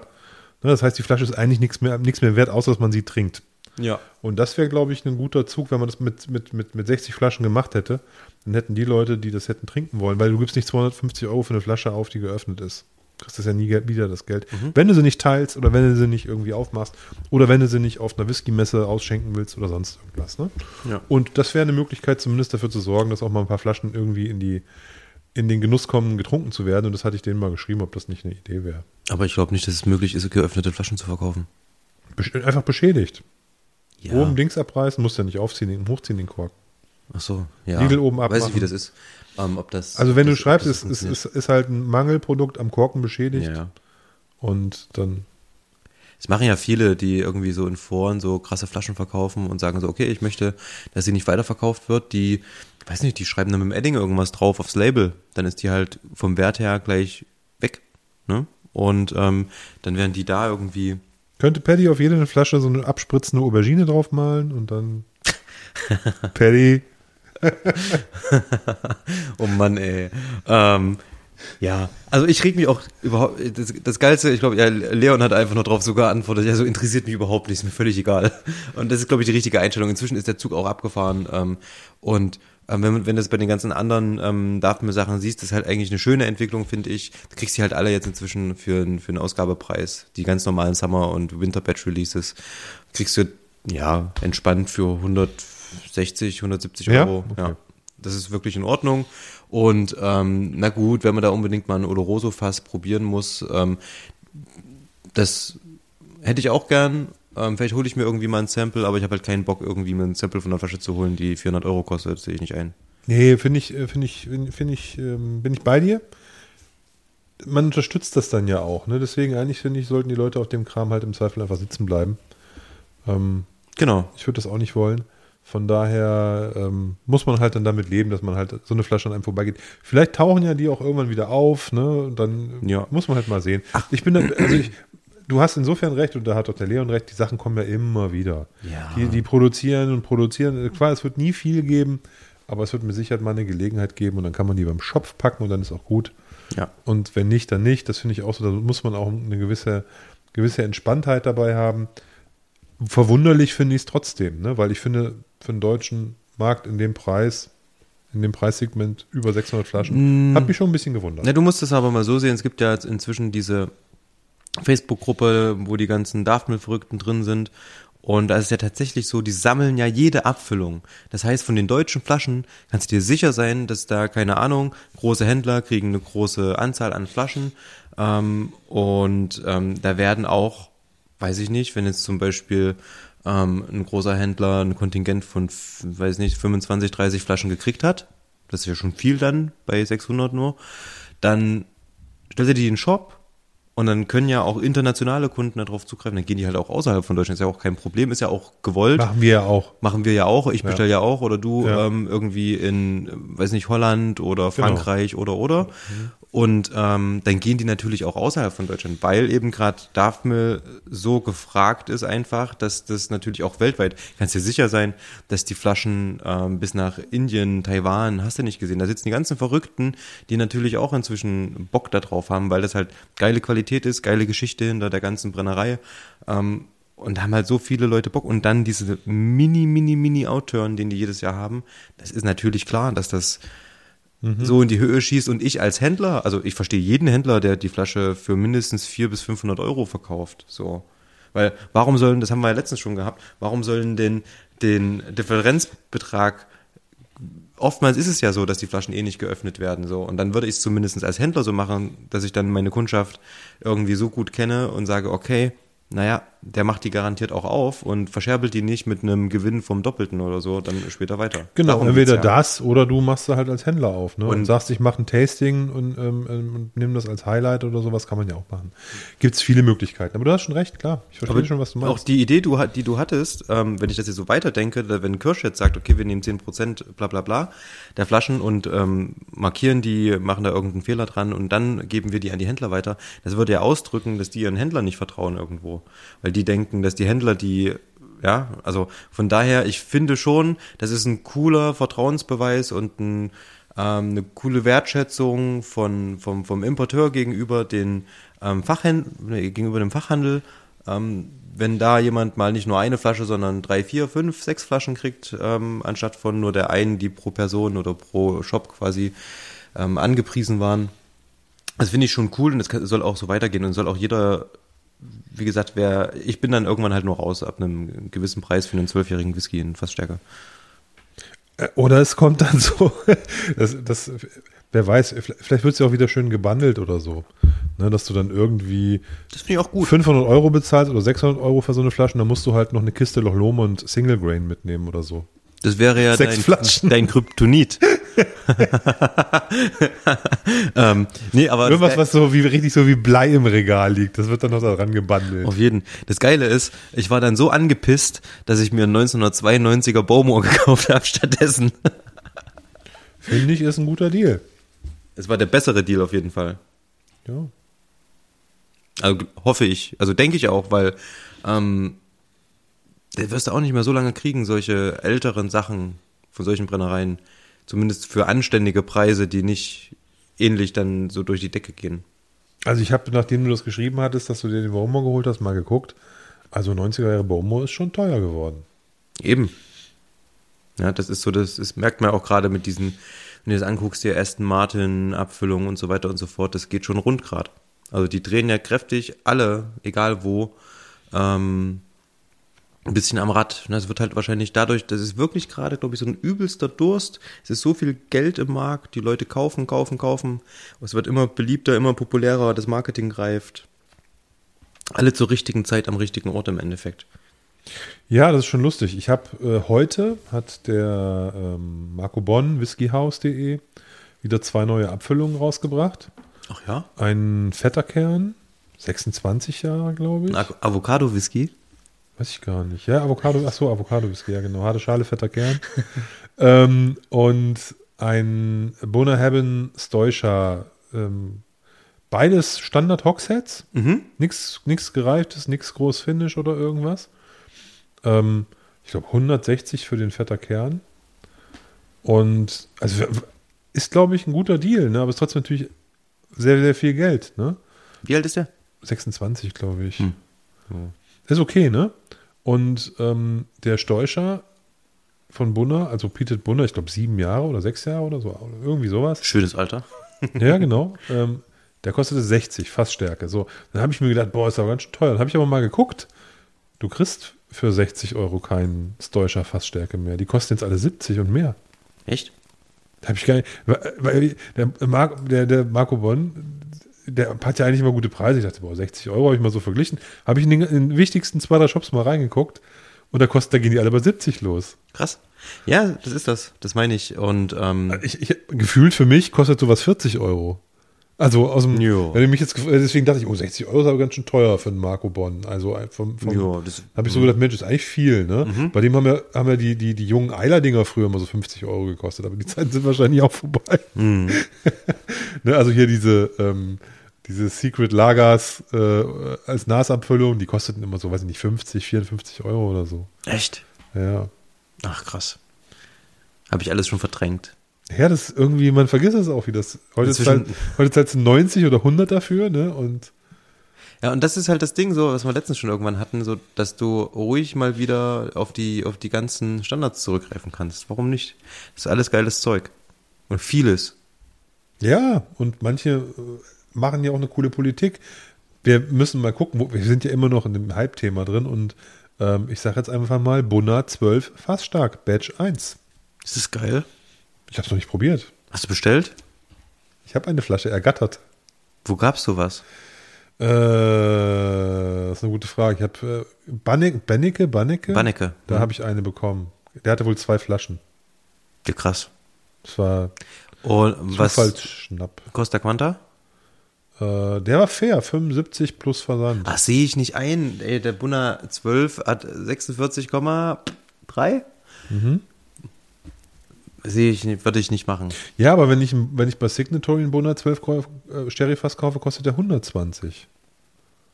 Ne, das heißt, die Flasche ist eigentlich nichts mehr, nichts mehr wert, außer dass man sie trinkt. Ja. Und das wäre, glaube ich, ein guter Zug, wenn man das mit, mit, mit, mit 60 Flaschen gemacht hätte. Dann hätten die Leute, die das hätten trinken wollen, weil du gibst nicht 250 Euro für eine Flasche auf, die geöffnet ist. Du kriegst das ja nie wieder, das Geld. Mhm. Wenn du sie nicht teilst oder wenn du sie nicht irgendwie aufmachst oder wenn du sie nicht auf einer Whisky-Messe ausschenken willst oder sonst irgendwas. Ne? Ja. Und das wäre eine Möglichkeit, zumindest dafür zu sorgen, dass auch mal ein paar Flaschen irgendwie in die in den Genuss kommen, getrunken zu werden. Und das hatte ich denen mal geschrieben, ob das nicht eine Idee wäre. Aber ich glaube nicht, dass es möglich ist, geöffnete Flaschen zu verkaufen. Besch einfach beschädigt. Ja. Oben links abreißen, musst ja nicht aufziehen, hochziehen den Kork. Ach so, ja. Riegel oben abmachen. Weiß ich, wie das ist. Ähm, ob das, also wenn das, du schreibst, es ist, ist, ist halt ein Mangelprodukt am Korken beschädigt. Ja. Und dann. Es machen ja viele, die irgendwie so in Foren so krasse Flaschen verkaufen und sagen so, okay, ich möchte, dass sie nicht weiterverkauft wird. Die, weiß nicht, die schreiben dann mit dem Edding irgendwas drauf aufs Label. Dann ist die halt vom Wert her gleich weg. Ne? Und ähm, dann werden die da irgendwie. Könnte Paddy auf jede Flasche so eine abspritzende Aubergine draufmalen und dann. Paddy. oh Mann, ey. Ähm, ja, also ich reg mich auch überhaupt, das, das Geilste, ich glaube, ja, Leon hat einfach nur darauf sogar antwortet, ja, so interessiert mich überhaupt nicht, ist mir völlig egal. Und das ist, glaube ich, die richtige Einstellung. Inzwischen ist der Zug auch abgefahren ähm, und ähm, wenn, wenn du das bei den ganzen anderen ähm, Datensachen siehst, das ist halt eigentlich eine schöne Entwicklung, finde ich. Du kriegst die halt alle jetzt inzwischen für, für einen Ausgabepreis. Die ganz normalen Summer- und Winter-Batch-Releases kriegst du, ja, entspannt für 160, 170 Euro. Ja, okay. ja. Das ist wirklich in Ordnung. Und ähm, na gut, wenn man da unbedingt mal ein Oloroso-Fass probieren muss, ähm, das hätte ich auch gern. Ähm, vielleicht hole ich mir irgendwie mal ein Sample, aber ich habe halt keinen Bock, irgendwie mir ein Sample von der Flasche zu holen, die 400 Euro kostet. Das sehe ich nicht ein. Nee, finde ich, äh, finde ich, finde ich, ähm, bin ich bei dir. Man unterstützt das dann ja auch. Ne? Deswegen eigentlich finde ich, sollten die Leute auf dem Kram halt im Zweifel einfach sitzen bleiben. Ähm, genau. Ich würde das auch nicht wollen. Von daher ähm, muss man halt dann damit leben, dass man halt so eine Flasche an einem vorbeigeht. Vielleicht tauchen ja die auch irgendwann wieder auf, ne? Dann ja. muss man halt mal sehen. Ach. Ich bin da, also ich, du hast insofern recht und da hat auch der Leon recht, die Sachen kommen ja immer wieder. Ja. Die, die produzieren und produzieren. Klar, es wird nie viel geben, aber es wird mit Sicherheit mal eine Gelegenheit geben und dann kann man die beim Schopf packen und dann ist auch gut. Ja. Und wenn nicht, dann nicht. Das finde ich auch so, da muss man auch eine gewisse, gewisse Entspanntheit dabei haben. Verwunderlich finde ich es trotzdem, ne? weil ich finde, für den deutschen Markt in dem Preis, in dem Preissegment über 600 Flaschen, mm. hat mich schon ein bisschen gewundert. Ja, du musst es aber mal so sehen, es gibt ja jetzt inzwischen diese Facebook-Gruppe, wo die ganzen Daftmill-Verrückten drin sind und da ist ja tatsächlich so, die sammeln ja jede Abfüllung. Das heißt, von den deutschen Flaschen kannst du dir sicher sein, dass da, keine Ahnung, große Händler kriegen eine große Anzahl an Flaschen. Ähm, und ähm, da werden auch, weiß ich nicht, wenn jetzt zum Beispiel ähm, ein großer Händler ein Kontingent von, weiß nicht, 25, 30 Flaschen gekriegt hat, das ist ja schon viel dann bei 600 nur, dann stellt er die in den Shop und dann können ja auch internationale Kunden darauf zugreifen. Dann gehen die halt auch außerhalb von Deutschland. Ist ja auch kein Problem, ist ja auch gewollt. Machen wir ja auch. Machen wir ja auch. Ich bestelle ja. ja auch oder du ja. ähm, irgendwie in, weiß nicht, Holland oder genau. Frankreich genau. oder oder. Mhm. Und ähm, dann gehen die natürlich auch außerhalb von Deutschland, weil eben gerade DAFMIL so gefragt ist einfach, dass das natürlich auch weltweit, kannst dir sicher sein, dass die Flaschen ähm, bis nach Indien, Taiwan, hast du nicht gesehen, da sitzen die ganzen Verrückten, die natürlich auch inzwischen Bock darauf haben, weil das halt geile Qualität ist, geile Geschichte hinter der ganzen Brennerei. Ähm, und haben halt so viele Leute Bock. Und dann diese mini, mini, mini Outturn, den die jedes Jahr haben, das ist natürlich klar, dass das mhm. so in die Höhe schießt und ich als Händler, also ich verstehe jeden Händler, der die Flasche für mindestens 400 bis 500 Euro verkauft, so. Weil warum sollen, das haben wir ja letztens schon gehabt, warum sollen den, den Differenzbetrag oftmals ist es ja so, dass die Flaschen eh nicht geöffnet werden. So. Und dann würde ich es zumindest als Händler so machen, dass ich dann meine Kundschaft irgendwie so gut kenne und sage, okay, naja, der macht die garantiert auch auf und verscherbelt die nicht mit einem Gewinn vom Doppelten oder so, dann später weiter. Genau, Darum entweder ja. das oder du machst sie halt als Händler auf ne? und, und sagst, ich mache ein Tasting und, ähm, ähm, und nimm das als Highlight oder sowas, kann man ja auch machen. Gibt es viele Möglichkeiten. Aber du hast schon recht, klar. Ich verstehe schon, was du meinst. Auch die Idee, die du hattest, ähm, wenn ich das jetzt so weiterdenke, wenn Kirsch jetzt sagt, okay, wir nehmen 10% bla bla bla der Flaschen und ähm, markieren die, machen da irgendeinen Fehler dran und dann geben wir die an die Händler weiter, das würde ja ausdrücken, dass die ihren Händlern nicht vertrauen irgendwo. Weil die denken, dass die Händler die ja, also von daher, ich finde schon, das ist ein cooler Vertrauensbeweis und ein, ähm, eine coole Wertschätzung von, vom, vom Importeur gegenüber den ähm, Fachhändler, gegenüber dem Fachhandel. Ähm, wenn da jemand mal nicht nur eine Flasche, sondern drei, vier, fünf, sechs Flaschen kriegt, ähm, anstatt von nur der einen, die pro Person oder pro Shop quasi ähm, angepriesen waren. Das finde ich schon cool und das soll auch so weitergehen und soll auch jeder wie gesagt, wer, ich bin dann irgendwann halt nur raus ab einem gewissen Preis für einen zwölfjährigen Whisky in fast stärker. Äh, oder es kommt dann so, das, das, wer weiß, vielleicht wird es ja auch wieder schön gebundelt oder so. Ne, dass du dann irgendwie das ich auch gut. 500 Euro bezahlst oder 600 Euro für so eine Flasche, dann musst du halt noch eine Kiste Loch Lomond Single Grain mitnehmen oder so. Das wäre ja Sechs dein, Flaschen. dein Kryptonit. ähm, nee, aber Irgendwas, was so wie richtig so wie Blei im Regal liegt. Das wird dann noch daran gebandelt. auf jeden. Das Geile ist, ich war dann so angepisst, dass ich mir einen 1992er Bowmore gekauft habe stattdessen. Finde ich, ist ein guter Deal. Es war der bessere Deal auf jeden Fall. Ja. Also hoffe ich. Also denke ich auch, weil ähm, wirst du auch nicht mehr so lange kriegen, solche älteren Sachen von solchen Brennereien. Zumindest für anständige Preise, die nicht ähnlich dann so durch die Decke gehen. Also ich habe, nachdem du das geschrieben hattest, dass du dir den Baumo geholt hast, mal geguckt. Also 90er Jahre Baumo ist schon teuer geworden. Eben. Ja, das ist so, das ist, merkt man auch gerade mit diesen, wenn du das anguckst, die Aston Martin, Abfüllung und so weiter und so fort, das geht schon rund gerade. Also die drehen ja kräftig alle, egal wo, ähm, ein bisschen am Rad. Das wird halt wahrscheinlich dadurch, das ist wirklich gerade, glaube ich, so ein übelster Durst. Es ist so viel Geld im Markt, die Leute kaufen, kaufen, kaufen. Es wird immer beliebter, immer populärer, das Marketing greift. Alle zur richtigen Zeit am richtigen Ort im Endeffekt. Ja, das ist schon lustig. Ich habe äh, heute hat der ähm, Marco Bonn, whiskyhouse.de, wieder zwei neue Abfüllungen rausgebracht. Ach ja? Ein fetter Kern, 26 Jahre, glaube ich. Avocado-Whisky? Weiß ich gar nicht. Ja, Avocado, ach so, Avocado-Whisky, ja genau. Harte Schale, fetter Kern. ähm, und ein Bona Hebben Stoischer. Ähm, beides Standard Hogsheads. Mhm. Nichts nix gereiftes, nichts groß Finish oder irgendwas. Ähm, ich glaube 160 für den fetter Kern. Und also ist, glaube ich, ein guter Deal, ne? aber ist trotzdem natürlich sehr, sehr viel Geld. Ne? Wie alt ist der? 26, glaube ich. Hm. Ist okay, ne? Und ähm, der Stoischer von Bunner, also Pietet Bunner, ich glaube sieben Jahre oder sechs Jahre oder so, oder irgendwie sowas. Schönes Alter. Ja, genau. ähm, der kostete 60, Fassstärke. So, dann habe ich mir gedacht, boah, ist aber ganz schön teuer. Dann habe ich aber mal geguckt. Du kriegst für 60 Euro keinen Stoischer Fassstärke mehr. Die kosten jetzt alle 70 und mehr. Echt? Da habe ich gar nicht, weil- der, Mar der, der Marco Bonn, der hat ja eigentlich immer gute Preise. Ich dachte, boah, 60 Euro habe ich mal so verglichen. Habe ich in den, in den wichtigsten zwei, drei Shops mal reingeguckt und da kosten, da gehen die alle bei 70 los. Krass. Ja, das ist das. Das meine ich. Und ähm, Ich, ich, gefühlt für mich kostet sowas 40 Euro. Also aus dem, Jo. wenn du mich jetzt, deswegen dachte ich, oh, 60 Euro ist aber ganz schön teuer für einen Marco Bonn. Also vom, vom das- habe ich so gedacht, Mensch, ist eigentlich viel, ne? Bei dem haben ja, haben ja die, die, die jungen Eiler-Dinger früher immer so 50 Euro gekostet, aber die Zeiten sind wahrscheinlich auch vorbei. ne, also hier diese, ähm, diese Secret Lagers äh, als Nasabfüllung, die kosteten immer so, weiß ich nicht, 50, 54 Euro oder so. echt? Ja. Ach, krass. Habe ich alles schon verdrängt. Ja, das ist irgendwie, man vergisst es auch, wie das. Heute, heute zahlst du 90 oder 100 dafür, ne? Und Ja, und das ist halt das Ding, so, was wir letztens schon irgendwann hatten, so, dass du ruhig mal wieder auf die, auf die ganzen Standards zurückgreifen kannst. Warum nicht? Das ist alles geiles Zeug. Und vieles. ja, und manche machen ja auch eine coole Politik. Wir müssen mal gucken, wir sind ja immer noch in dem Hype-Thema drin und ähm, ich sage jetzt einfach mal Bunna 12 fast stark, Badge 1. Ist das geil? Ich habe es noch nicht probiert. Hast du bestellt? Ich habe eine Flasche ergattert. Wo gab's sowas? Äh, das ist eine gute Frage. Ich habe äh, Banneke, Banneke, Banneke. Da Mhm. habe ich eine bekommen. Der hatte wohl zwei Flaschen. Ja, krass. Das war Und was Zufallsschnapp. Costa Quanta? Äh, der war fair, 75 plus Versand. Ach, sehe ich nicht ein. Ey, der Bunner 12 hat 46,3? Mhm. Sehe ich nicht, würde ich nicht machen. Ja, aber wenn ich, wenn ich bei Signatory einen Bonner 12 kauf- äh, Sherryfass kaufe, kostet der 120.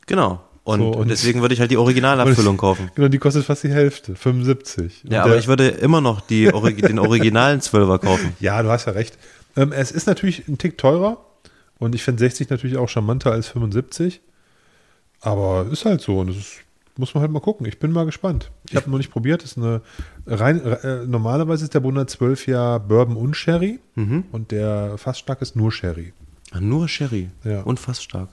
Genau. Und, So, und- deswegen würde ich halt die Originalabfüllung kaufen. Genau, die kostet fast die Hälfte, 75. Und Ja, aber ich würde immer noch die, den originalen Zwölfer kaufen. Ja, du hast ja recht. Ähm, es ist natürlich ein Tick teurer und ich finde 60 natürlich auch charmanter als 75. Aber ist halt so und das ist, muss man halt mal gucken. Ich bin mal gespannt. Ich habe noch nicht probiert. Das ist eine rein, äh, normalerweise ist der Bonner 12 ja Bourbon und Sherry Mhm. und der fast stark ist nur Sherry. Ah, Nur Sherry. Ja. Und fast stark.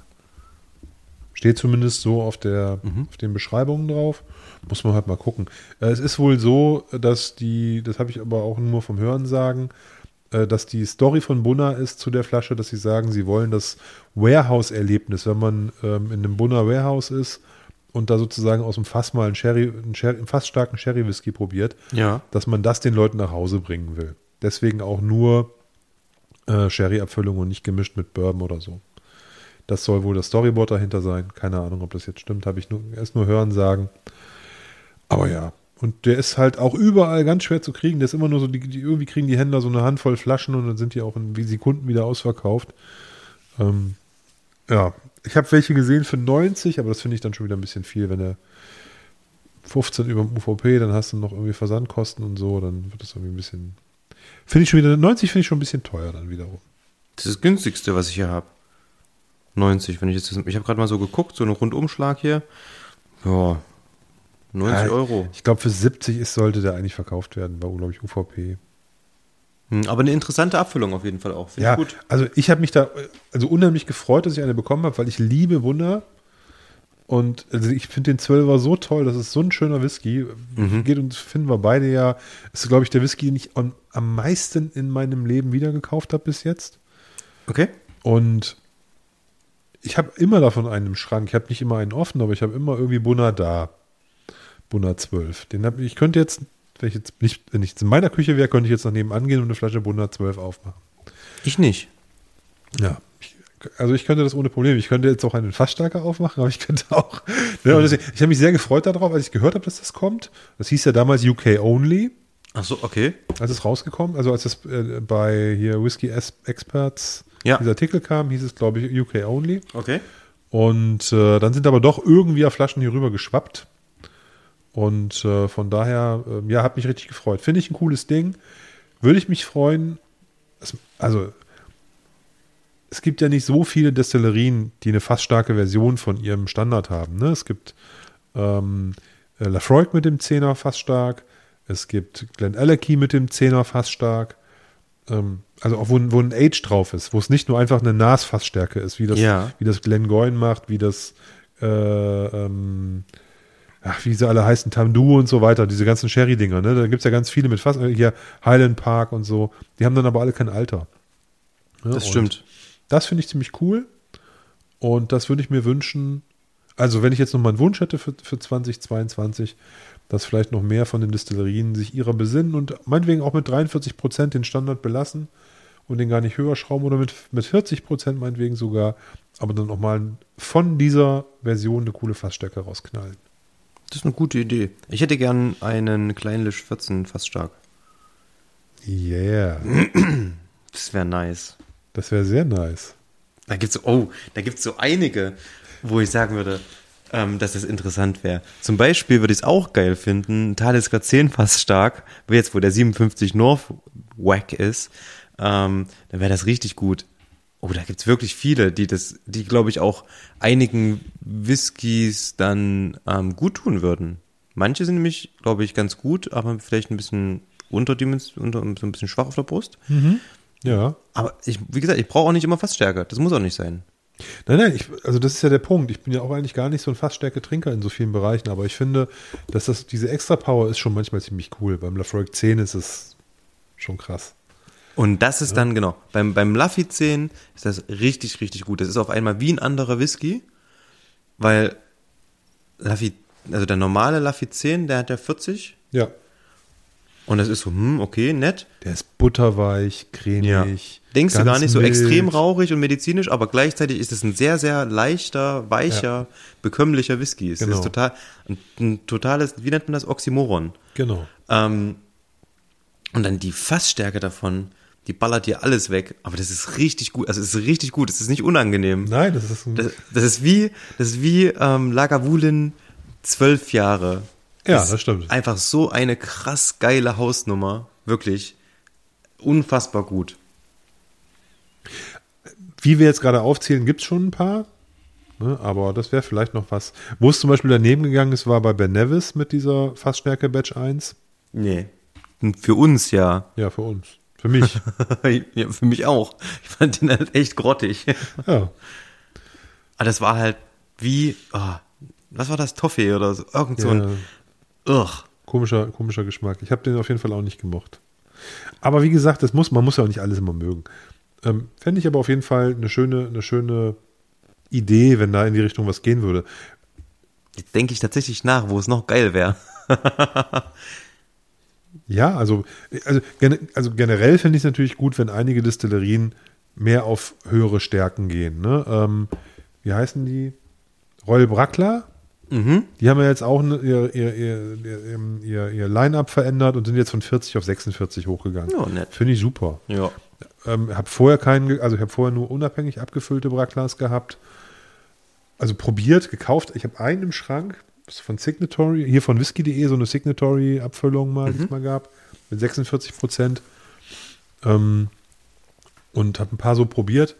Steht zumindest so auf, der, auf den Beschreibungen drauf. Muss man halt mal gucken. Äh, Es ist wohl so, dass die, das habe ich aber auch nur vom Hören sagen, dass die Story von Bunna ist zu der Flasche, dass sie sagen, sie wollen das Warehouse-Erlebnis, wenn man ähm, in einem Bunna Warehouse ist, und da sozusagen aus dem Fass mal einen, Sherry, einen, Sherry, einen fast starken Sherry-Whisky probiert, Ja. dass man das den Leuten nach Hause bringen will. Deswegen auch nur äh, Sherry-Abfüllung und nicht gemischt mit Bourbon oder so. Das soll wohl das Storyboard dahinter sein. Keine Ahnung, ob das jetzt stimmt, habe ich nur, erst nur hören sagen. Aber ja. Und der ist halt auch überall ganz schwer zu kriegen. Der ist immer nur so, die, die, irgendwie kriegen die Händler so eine Handvoll Flaschen und dann sind die auch in Sekunden wieder ausverkauft. Ähm, ja, ich habe welche gesehen für 90, aber das finde ich dann schon wieder ein bisschen viel, wenn er 15 über dem UVP, dann hast du noch irgendwie Versandkosten und so, dann wird das irgendwie ein bisschen. Finde ich schon wieder, 90 finde ich schon ein bisschen teuer dann wiederum. Das ist das günstigste, was ich hier habe. 90, wenn ich jetzt. Ich habe gerade mal so geguckt, so einen Rundumschlag hier. Ja. 90 Ja, Euro. Ich glaube, für 70 ist, sollte der eigentlich verkauft werden, war, glaube ich, UVP. Hm, aber eine interessante Abfüllung auf jeden Fall auch. Finde Ja, ich gut. also ich habe mich da also unheimlich gefreut, dass ich eine bekommen habe, weil ich liebe Wunder. Und also ich finde den 12er so toll, das ist so ein schöner Whisky. Mhm. Geht uns, finden wir beide ja. Ist, glaube ich, der Whisky, den ich am, am meisten in meinem Leben wieder gekauft habe bis jetzt. Okay. Und ich habe immer davon einen im Schrank. Ich habe nicht immer einen offen, aber ich habe immer irgendwie Bunner da. Bunner 12. Den hab, ich könnte jetzt, wenn ich jetzt nicht, wenn ich jetzt in meiner Küche wäre, könnte ich jetzt nach nebenan gehen und eine Flasche Bunner 12 aufmachen. Ich nicht. Ja. Ich, also ich könnte das ohne Probleme. Ich könnte jetzt auch einen Fassstärker aufmachen, aber ich könnte auch. Ne, und deswegen, ich habe mich sehr gefreut darauf, als ich gehört habe, dass das kommt. Das hieß ja damals UK Only, Ach so, okay. als es rausgekommen, also als es äh, bei hier Whisky Experts Ja. dieser Artikel kam, hieß es glaube ich UK Only. Okay. Und äh, dann sind aber doch irgendwie ja Flaschen hier rüber geschwappt. Und äh, von daher, äh, ja, hat mich richtig gefreut. Finde ich ein cooles Ding. Würde ich mich freuen. Es, also, es gibt ja nicht so viele Destillerien, die eine fast starke Version von ihrem Standard haben. Ne? Es gibt ähm, äh, Lafroig mit dem 10er fast stark. Es gibt Glen Alecky mit dem 10er fast stark. Ähm, also auch wo, ein- wo ein Age drauf ist, wo es nicht nur einfach eine Nasfassstärke ist, wie das, Ja. wie das Glengoyne macht, wie das äh, ähm, ach, wie sie alle heißen, Tamdu und so weiter, diese ganzen Sherry-Dinger, ne? Da gibt es ja ganz viele mit Fass, äh, hier Highland Park und so. Die haben dann aber alle kein Alter. Ne? Das Und stimmt. Das finde ich ziemlich cool. Und das würde ich mir wünschen. Also, wenn ich jetzt noch mal einen Wunsch hätte für, für 2022, dass vielleicht noch mehr von den Destillerien sich ihrer besinnen und meinetwegen auch mit 43 Prozent den Standard belassen und den gar nicht höher schrauben oder mit, mit 40 Prozent meinetwegen sogar, aber dann auch mal von dieser Version eine coole Fassstärke rausknallen. Das ist eine gute Idee. Ich hätte gern einen Kleinlisch 14 fast stark. Yeah, Das wäre nice. das wäre sehr nice. Da gibt's oh, da gibt's so einige, wo ich sagen würde, ähm, dass das interessant wäre. Zum Beispiel würde ich es auch geil finden, Talisker 10 fast stark, jetzt wo der 57 North Wack ist, ähm, dann wäre das richtig gut. Oh, da gibt's wirklich viele, die das, die glaube ich auch einigen Whiskys dann ähm, gut tun würden. Manche sind nämlich, glaube ich, ganz gut, aber vielleicht ein bisschen unterdimensioniert, unter, so ein bisschen schwach auf der Brust. Ja. Aber ich, wie gesagt, ich brauche auch nicht immer Fassstärke. Das muss auch nicht sein. Nein, nein, ich, also das ist ja der Punkt. Ich bin ja auch eigentlich gar nicht so ein Fassstärke-Trinker in so vielen Bereichen, aber ich finde, dass das, diese Extra-Power ist schon manchmal ziemlich cool. Beim Lafroig 10 ist es schon krass. Und das ist dann, genau, beim, beim Laffy 10 ist das richtig, richtig gut. Das ist auf einmal wie ein anderer Whisky, weil Laffy, also der normale Laffy 10, der hat ja 40 Ja. und das ist so, hm, okay, nett. Der ist butterweich, cremig. Denkst du gar nicht so mild. extrem rauchig und medizinisch, aber gleichzeitig ist es ein sehr, sehr leichter, weicher, bekömmlicher Whisky. Es Genau. ist total, ein, ein totales, wie nennt man das, Oxymoron. Genau. Ähm, und dann die Fassstärke davon, die ballert dir alles weg. Aber das ist richtig gut. Also es ist richtig gut. Es ist nicht unangenehm. Nein, das ist ein, Das, das ist wie, das ist wie ähm, Lagavulin zwölf Jahre. Ja, das stimmt. Einfach so eine krass geile Hausnummer. Wirklich. Unfassbar gut. wie wir jetzt gerade aufzählen, gibt es schon ein paar. Ne, aber das wäre vielleicht noch was. Wo es zum Beispiel daneben gegangen ist, war bei Ben Nevis mit dieser Fassstärke Batch 1. Nee. Für uns ja. Ja, für uns. Für mich. ja. Für mich auch. Ich fand den halt echt grottig. ja. Aber das war halt wie, oh, was war das, Toffee oder so? Irgend so ja. ein, ugh. Komischer, komischer Geschmack. Ich habe den auf jeden Fall auch nicht gemocht. Aber wie gesagt, das muss, man muss ja auch nicht alles immer mögen. Ähm, Fände ich aber auf jeden Fall eine schöne, eine schöne Idee, wenn da in die Richtung was gehen würde. Jetzt denke ich tatsächlich nach, wo es noch geil wäre. ja, also, also, also generell finde ich es natürlich gut, wenn einige Distillerien mehr auf höhere Stärken gehen. Ne? Ähm, wie heißen die? Royal Brackler. Mhm. Die haben ja jetzt auch ihr, ihr, ihr, ihr, ihr Line-Up verändert und sind jetzt von 40 auf 46 hochgegangen. Ja, nett. Finde ich super. Ja. Ähm, habe vorher keinen, also ich habe vorher nur unabhängig abgefüllte Bracklers gehabt. Also probiert, gekauft. Ich habe einen im Schrank von Signatory, hier von whisky.de, so eine Signatory-Abfüllung mal, mhm. die es mal gab, mit 46 Prozent. Ähm, und habe ein paar so probiert.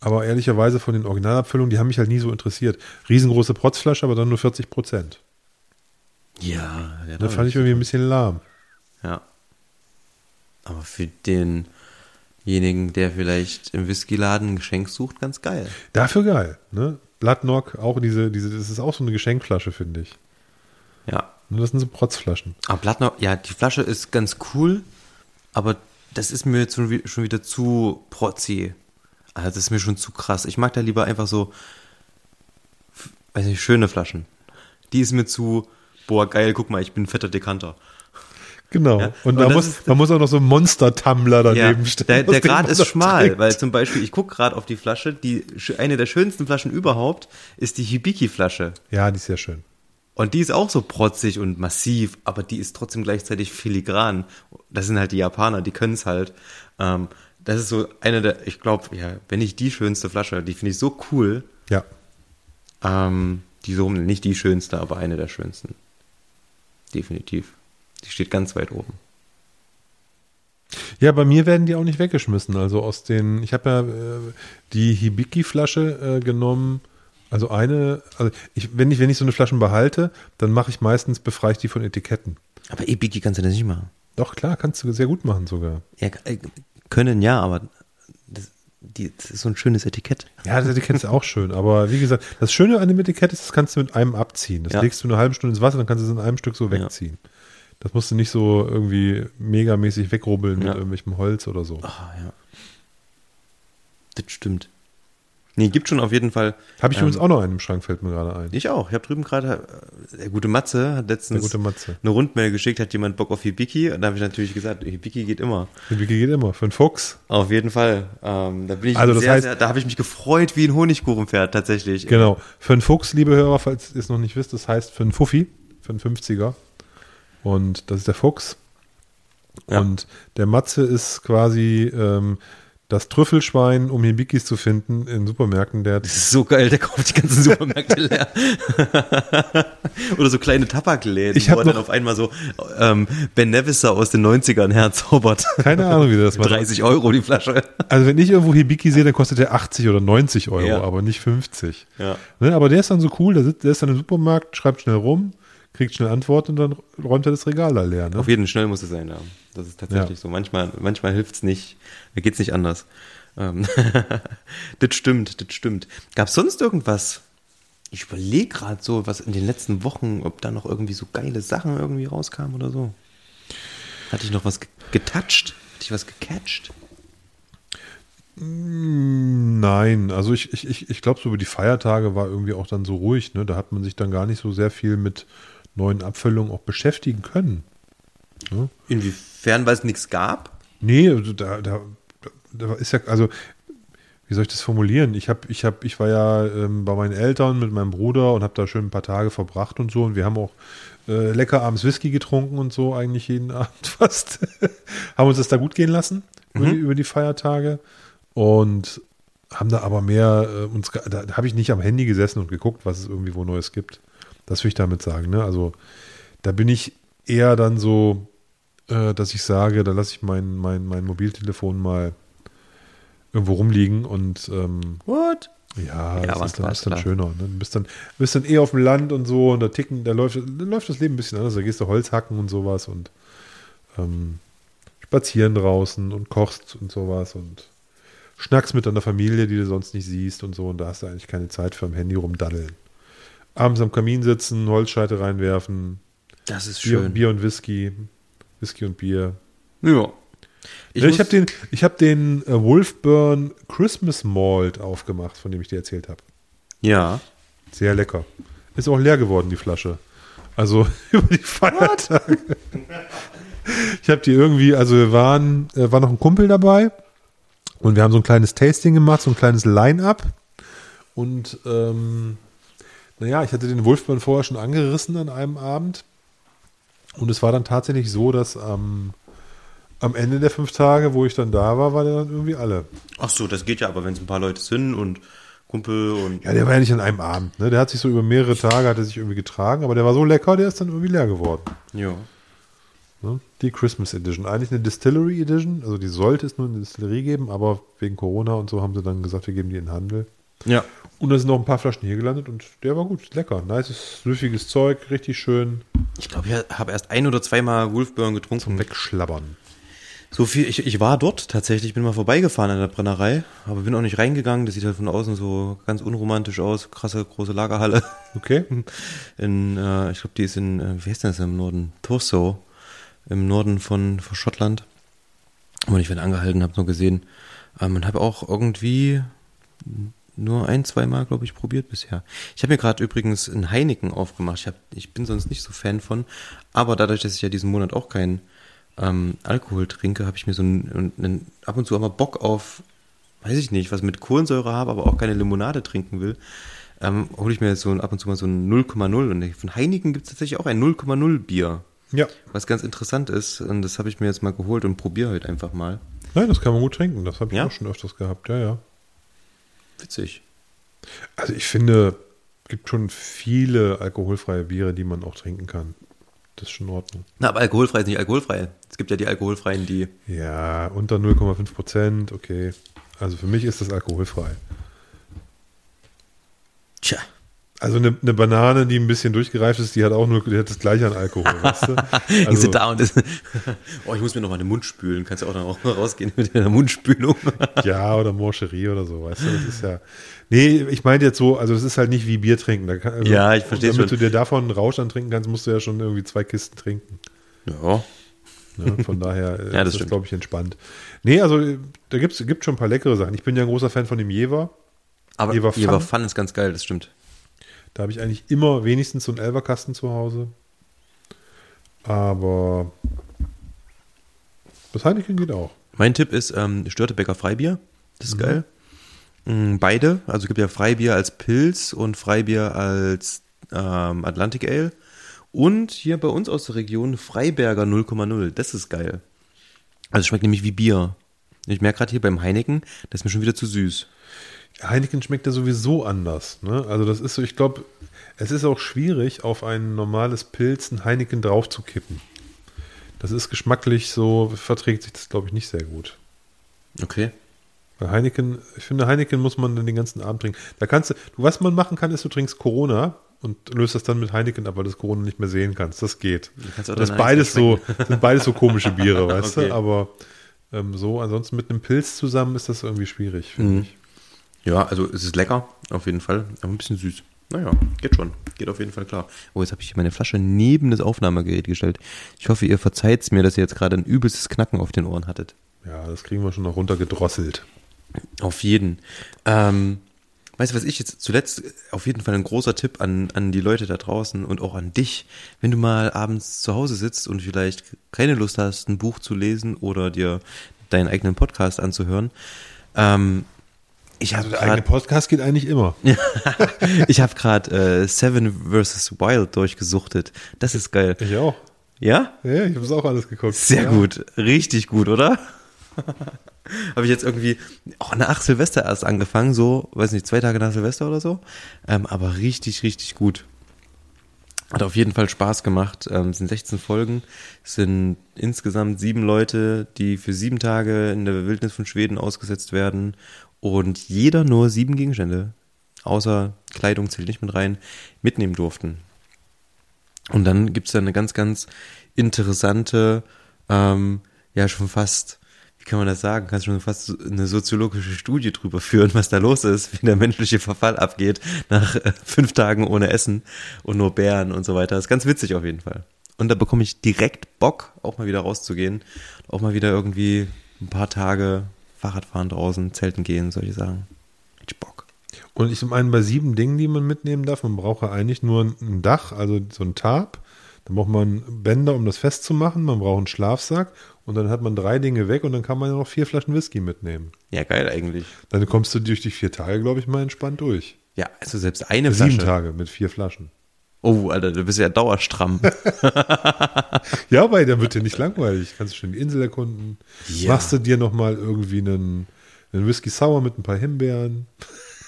Aber ehrlicherweise von den Originalabfüllungen, die haben mich halt nie so interessiert. Riesengroße Protzflasche, aber dann nur 40 Prozent. Ja, ja da fand ich irgendwie ein bisschen lahm. Ja. Aber für denjenigen, der vielleicht im Whiskyladen ein Geschenk sucht, ganz geil. Dafür geil, ne? Bloodnock, auch diese, diese, das ist auch so eine Geschenkflasche, finde ich. Ja. Das sind so Protzflaschen. Aber Bloodnock, ja, die Flasche ist ganz cool, aber das ist mir jetzt schon wieder zu protzi. Also das ist mir schon zu krass. Ich mag da lieber einfach so, weiß nicht, schöne Flaschen. Die ist mir zu, boah, geil, guck mal, ich bin ein fetter Dekanter. Genau. Ja? Und, und muss, man muss auch noch so ein Monster-Tumbler daneben ja, stellen. Der, der Grad ist schmal, trinkt. weil zum Beispiel, ich gucke gerade auf die Flasche, die, eine der schönsten Flaschen überhaupt ist die Hibiki-Flasche. Ja, die ist sehr schön. Und die ist auch so protzig und massiv, aber die ist trotzdem gleichzeitig filigran. Das sind halt die Japaner, die können es halt. Ähm, das ist so eine der, ich glaube, ja, wenn nicht die schönste Flasche, die finde ich so cool. Ja. Ähm, die so, nicht die schönste, aber eine der schönsten. Definitiv. Die steht ganz weit oben. Ja, bei mir werden die auch nicht weggeschmissen. Also aus den, ich habe ja äh, die Hibiki-Flasche äh, genommen. Also eine, also ich, wenn ich, wenn ich so eine Flaschen behalte, dann mache ich meistens, befreie ich die von Etiketten. Aber Hibiki kannst du das nicht machen. Doch, klar, kannst du sehr gut machen sogar. Ja, äh, können ja, aber das, die, das ist so ein schönes Etikett. Ja, das Etikett ist auch schön, aber wie gesagt, das Schöne an dem Etikett ist, das kannst du mit einem abziehen. Das ja. legst du eine halbe Stunde ins Wasser, dann kannst du es in einem Stück so wegziehen. Ja. Das musst du nicht so irgendwie megamäßig wegrubbeln ja. mit irgendwelchem Holz oder so. Ah, ja. Das stimmt. Nee, gibt schon auf jeden Fall. Habe ich ähm, übrigens auch noch einen im Schrank, fällt mir gerade ein. Ich auch. Ich habe drüben gerade, äh, der gute Matze hat letztens Matze. eine Rundmail geschickt, hat jemand Bock auf Hibiki? Und da habe ich natürlich gesagt, Hibiki geht immer. Hibiki geht immer, für einen Fuchs. Auf jeden Fall. Ähm, da bin ich also das sehr, heißt, sehr, da habe ich mich gefreut wie ein Honigkuchenpferd tatsächlich. Genau. Für einen Fuchs, liebe Hörer, falls ihr es noch nicht wisst, das heißt für einen Fuffi, für einen 50er. Und das ist der Fuchs. Ja. Und der Matze ist quasi ähm, das Trüffelschwein, um Hibikis zu finden in Supermärkten. Der das ist so geil, der kauft die ganzen Supermärkte leer. Oder so kleine Tabakläden, ich wo er dann auf einmal so ähm, Ben Nevisser aus den 90ern herzaubert. Keine Ahnung, wie das macht. 30 Euro die Flasche. Also wenn ich irgendwo Hibiki sehe, dann kostet der 80 oder 90 Euro, ja. aber nicht 50. Ja. Ne, aber der ist dann so cool, der, sitzt, der ist dann im Supermarkt, schreibt schnell rum, kriegt schnell Antwort und dann räumt er das Regal da leer. Ne? Auf jeden Fall muss es sein, ja. Das ist tatsächlich ja. so. Manchmal, manchmal hilft es nicht, da geht es nicht anders. Ähm, das stimmt, das stimmt. Gab es sonst irgendwas? Ich überlege gerade so, was in den letzten Wochen, ob da noch irgendwie so geile Sachen irgendwie rauskamen oder so. Hatte ich noch was getouched? Hatte ich was gecatcht? Mm, nein, also ich, ich, ich glaube, so über die Feiertage war irgendwie auch dann so ruhig. Ne? Da hat man sich dann gar nicht so sehr viel mit neuen Abfüllungen auch beschäftigen können. Ne? Inwiefern, weil es nichts gab? Nee, also da, da, da ist ja, also wie soll ich das formulieren? Ich habe, ich habe, ich war ja ähm, bei meinen Eltern mit meinem Bruder und habe da schön ein paar Tage verbracht und so. Und wir haben auch äh, lecker abends Whisky getrunken und so eigentlich jeden Abend fast. haben uns das da gut gehen lassen mhm. über, die, über, die, Feiertage und haben da aber mehr äh, uns, da, da habe ich nicht am Handy gesessen und geguckt, was es irgendwie wo Neues gibt. Das will ich damit sagen. Ne? Also da bin ich eher dann so, äh, dass ich sage, da lasse ich mein, mein, mein Mobiltelefon mal irgendwo rumliegen und ähm, What? Ja, ja das ist dann, ist dann schöner. Ne? Du bist dann, bist dann eh auf dem Land und so und da ticken, da läuft, da läuft das Leben ein bisschen anders. Da gehst du Holz hacken und sowas und ähm, spazieren draußen und kochst und sowas und schnackst mit deiner Familie, die du sonst nicht siehst und so und da hast du eigentlich keine Zeit für am Handy rumdaddeln abends am Kamin sitzen, Holzscheite reinwerfen. Das ist Bier, schön. Bier und Whisky. Whisky und Bier. Ja. Ich, ich habe den, ich hab den äh, Wolfburn Christmas Malt aufgemacht, von dem ich dir erzählt habe. Ja. Sehr lecker. ist auch leer geworden, die Flasche. Also über die Feiertage. ich habe die irgendwie, also wir waren, äh, war noch ein Kumpel dabei und wir haben so ein kleines Tasting gemacht, so ein kleines Line-Up. Und ähm, naja, ich hatte den Wolfburn vorher schon angerissen an einem Abend. Und es war dann tatsächlich so, dass am, am Ende der fünf Tage, wo ich dann da war, war der dann irgendwie alle. Ach so, das geht ja aber, wenn es ein paar Leute sind und Kumpel und. Ja, der war ja nicht an einem Abend, ne? Der hat sich so über mehrere Tage, hat er sich irgendwie getragen, aber der war so lecker, der ist dann irgendwie leer geworden. Ja. Ne? Die Christmas Edition. Eigentlich eine Distillery Edition, also die sollte es nur in der Distillerie geben, aber wegen Corona und so haben sie dann gesagt, wir geben die in den Handel. Ja. Und da sind noch ein paar Flaschen hier gelandet und der war gut, lecker. Nices, süffiges Zeug, richtig schön. Ich glaube, ich habe erst ein oder zweimal Wolfburn getrunken. Zum Wegschlabbern. So viel, ich, ich war dort tatsächlich, bin mal vorbeigefahren an der Brennerei, aber bin auch nicht reingegangen. Das sieht halt von außen so ganz unromantisch aus. Krasse große Lagerhalle. Okay. In, äh, ich glaube, die ist in, äh, wie heißt das im Norden? Torso, im Norden von, von Schottland. Und ich bin angehalten, habe nur gesehen. Ähm, und habe auch irgendwie nur ein, zwei Mal, glaube ich, probiert bisher. Ich habe mir gerade übrigens ein Heineken aufgemacht. Ich, hab, ich bin sonst nicht so Fan von, aber dadurch, dass ich ja diesen Monat auch keinen ähm, Alkohol trinke, habe ich mir so einen, einen, ab und zu einmal Bock auf, weiß ich nicht, was mit Kohlensäure habe, aber auch keine Limonade trinken will. Ähm, hole ich mir jetzt so ab und zu mal so ein 0,0 und von Heineken gibt es tatsächlich auch ein 0,0 Bier. Ja. Was ganz interessant ist und das habe ich mir jetzt mal geholt und probiere heute einfach mal. Nein, das kann man gut trinken. Das habe ich Ja? auch schon öfters gehabt. Ja, ja. Witzig. Also ich finde, es gibt schon viele alkoholfreie Biere, die man auch trinken kann. Das ist schon in Ordnung. Na, aber alkoholfrei ist nicht alkoholfrei. Es gibt ja die alkoholfreien, die Ja, unter 0,5 Prozent, okay. Also für mich ist das alkoholfrei. Tja. Also eine, eine Banane, die ein bisschen durchgereift ist, die hat auch nur, die hat das gleiche an Alkohol, weißt du? Ich Also, sitze da und das, oh, ich muss mir noch mal den Mund spülen. Kannst du auch dann auch mal rausgehen mit der Mundspülung. ja, oder Morcherie oder so, weißt du? Das ist ja. Nee, ich meine jetzt so, also es ist halt nicht wie Bier trinken. Da kann, also, Ja, ich verstehe Damit schon. du dir davon einen Rausch antrinken kannst, musst du ja schon irgendwie zwei Kisten trinken. Ja. Ne? Von daher äh, Ja, das ist das, glaube ich, entspannt. Nee, also äh, da gibt es schon ein paar leckere Sachen. Ich bin ja ein großer Fan von dem Jever. Aber Jever Jever Fun. Fun ist ganz geil, das stimmt. Da habe ich eigentlich immer wenigstens so einen Elberkasten zu Hause. Aber das Heineken geht auch. Mein Tipp ist ähm, Störtebecker Freibier. Das ist geil. Mm, Beide. Also es gibt ja Freibier als Pilz und Freibier als ähm, Atlantic Ale. Und hier bei uns aus der Region Freiberger 0,0. Das ist geil. Also es schmeckt nämlich wie Bier. Ich merke gerade hier beim Heineken, das ist mir schon wieder zu süß. Heineken schmeckt ja sowieso anders. Ne? Also das ist so, ich glaube, es ist auch schwierig, auf ein normales Pilz ein Heineken drauf zu kippen. Das ist geschmacklich so, verträgt sich das, glaube ich, nicht sehr gut. Okay. Bei Heineken, ich finde, Heineken muss man dann den ganzen Abend trinken. Da kannst du, was man machen kann, ist, du trinkst Corona und löst das dann mit Heineken ab, weil du das Corona nicht mehr sehen kannst. Das geht. kannst Das beides so, sind beides so komische Biere, weißt Okay. du? Aber ähm, so, ansonsten mit einem Pilz zusammen ist das irgendwie schwierig, finde Mhm. ich. Ja, also es ist lecker, auf jeden Fall, aber ein bisschen süß. Naja, geht schon. Geht auf jeden Fall klar. Oh, jetzt habe ich hier meine Flasche neben das Aufnahmegerät gestellt. Ich hoffe, ihr verzeiht mir, dass ihr jetzt gerade ein übelstes Knacken auf den Ohren hattet. Ja, das kriegen wir schon noch runtergedrosselt. Auf jeden. Ähm, weißt du, was ich jetzt zuletzt auf jeden Fall ein großer Tipp an, an die Leute da draußen und auch an dich, wenn du mal abends zu Hause sitzt und vielleicht keine Lust hast, ein Buch zu lesen oder dir deinen eigenen Podcast anzuhören. Ähm, ich Also der eigene gerade Podcast geht eigentlich immer. ich habe gerade äh, Seven vs. Wild durchgesuchtet. Das ist geil. Ich auch. Ja? Ja, ich habe es auch alles geguckt. Sehr ja. gut. Richtig gut, oder? habe ich jetzt irgendwie auch nach Silvester erst angefangen, so, weiß nicht, zwei Tage nach Silvester oder so. Ähm, aber richtig, richtig gut. Hat auf jeden Fall Spaß gemacht. Ähm, es sind 16 Folgen, es sind insgesamt sieben Leute, die für sieben Tage in der Wildnis von Schweden ausgesetzt werden und jeder nur sieben Gegenstände, außer Kleidung zählt nicht mit rein, mitnehmen durften. Und dann gibt's da eine ganz, ganz interessante, ähm, ja schon fast, wie kann man das sagen, kannst schon fast eine soziologische Studie drüber führen, was da los ist, wie der menschliche Verfall abgeht nach äh, fünf Tagen ohne Essen und nur Bären und so weiter. Das ist ganz witzig auf jeden Fall. Und da bekomme ich direkt Bock, auch mal wieder rauszugehen, auch mal wieder irgendwie ein paar Tage Fahrradfahren draußen, Zelten gehen, solche Sachen. Richtig Bock. Und ich meine, bei sieben Dingen, die man mitnehmen darf, man braucht ja eigentlich nur ein Dach, also so ein Tarp. Dann braucht man Bänder, um das festzumachen. Man braucht einen Schlafsack. Und dann hat man drei Dinge weg und dann kann man ja noch vier Flaschen Whisky mitnehmen. Ja, geil eigentlich. Dann kommst du durch die vier Tage, glaube ich, mal entspannt durch. Ja, also selbst eine Sieben Flasche. Tage mit vier Flaschen. Oh, Alter, du bist ja dauerstramm. ja, aber dann wird dir nicht langweilig. Kannst du schon die Insel erkunden. Ja. Machst du dir nochmal irgendwie einen, einen Whisky Sour mit ein paar Himbeeren.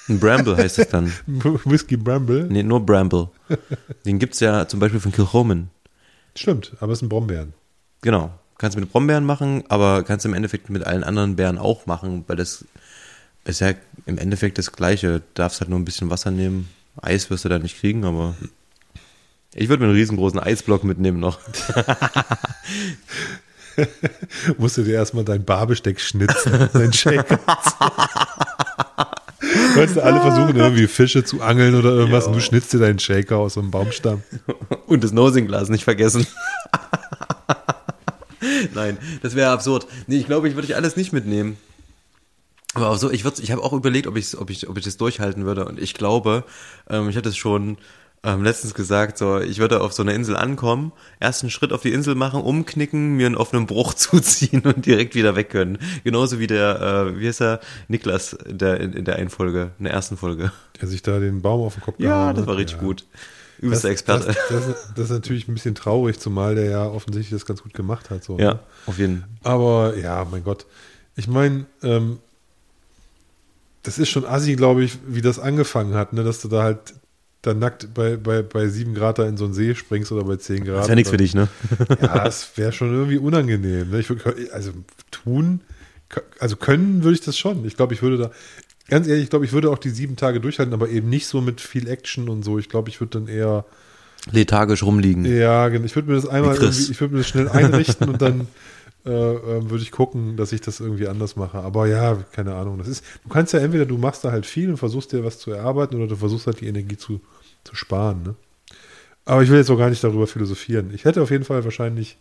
Ein Bramble heißt es dann. Whisky Bramble? Nee, nur Bramble. Den gibt es ja zum Beispiel von Kilchoman. Stimmt, aber es sind Brombeeren. Genau. Kannst du mit Brombeeren machen, aber kannst du im Endeffekt mit allen anderen Beeren auch machen, weil das ist ja im Endeffekt das Gleiche. Du darfst halt nur ein bisschen Wasser nehmen. Eis wirst du da nicht kriegen, aber ich würde mir einen riesengroßen Eisblock mitnehmen noch. Musst du dir erstmal dein Barbesteck schnitzen, dein Shaker. Weißt du, alle versuchen irgendwie Fische zu angeln oder irgendwas jo. und du schnitzt dir deinen Shaker aus so einem Baumstamm. Und das Nosing-Glas nicht vergessen. Nein, das wäre absurd. Nee, ich glaube, ich würde ich alles nicht mitnehmen. Aber auch so, ich, würd, ich habe auch überlegt, ob, ich, ob, ich, ob ich das durchhalten würde. Und ich glaube, ähm, ich hatte das schon ähm, letztens gesagt, so, ich würde auf so einer Insel ankommen, ersten Schritt auf die Insel machen, umknicken, mir einen offenen Bruch zuziehen und direkt wieder weg können. Genauso wie der, äh, wie heißt er, Niklas in der, in, in der einen Folge, in der ersten Folge. Der sich da den Baum auf den Kopf Ja, das war richtig ja. gut. Übelster Experte. Das, das, das, ist natürlich ein bisschen traurig, zumal der ja offensichtlich das ganz gut gemacht hat. So, ja, ne? auf jeden Fall. Aber ja, mein Gott. Ich meine, ähm, das ist schon assi, glaube ich, wie das angefangen hat, ne? dass du da halt dann nackt bei, bei, bei 7 Grad da in so einen See springst oder bei 10 Grad. Das ist ja nichts für dich, ne? ja, das wäre schon irgendwie unangenehm. Ne? Ich würd, also tun, also können würde ich das schon. Ich glaube, ich würde da, ganz ehrlich, ich glaube, ich würde auch die sieben Tage durchhalten, aber eben nicht so mit viel Action und so. Ich glaube, ich würde dann eher lethargisch rumliegen. Ja, genau. Ich würde mir das einmal ich würde mir das schnell einrichten und dann äh, äh, würde ich gucken, dass ich das irgendwie anders mache. Aber ja, keine Ahnung. Das ist, du kannst ja entweder du machst da halt viel und versuchst dir was zu erarbeiten oder du versuchst halt die Energie zu, zu sparen. Ne? Aber ich will jetzt auch gar nicht darüber philosophieren. Ich hätte auf jeden Fall wahrscheinlich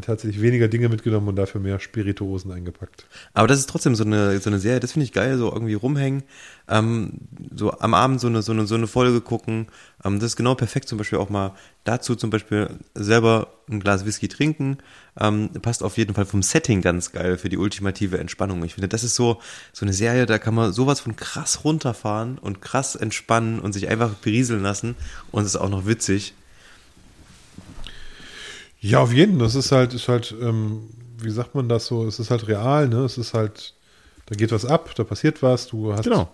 tatsächlich weniger Dinge mitgenommen und dafür mehr Spirituosen eingepackt. Aber das ist trotzdem so eine, so eine Serie, das finde ich geil, so irgendwie rumhängen, ähm, so am Abend so eine, so eine, so eine Folge gucken. Ähm, das ist genau perfekt zum Beispiel auch mal dazu zum Beispiel selber ein Glas Whisky trinken. Ähm, passt auf jeden Fall vom Setting ganz geil für die ultimative Entspannung. Ich finde, das ist so, so eine Serie, da kann man sowas von krass runterfahren und krass entspannen und sich einfach berieseln lassen und es ist auch noch witzig. Ja, auf jeden. Das ist halt, ist halt, ähm, wie sagt man das so? Es ist halt real, ne? Es ist halt, da geht was ab, da passiert was, du hast. Genau.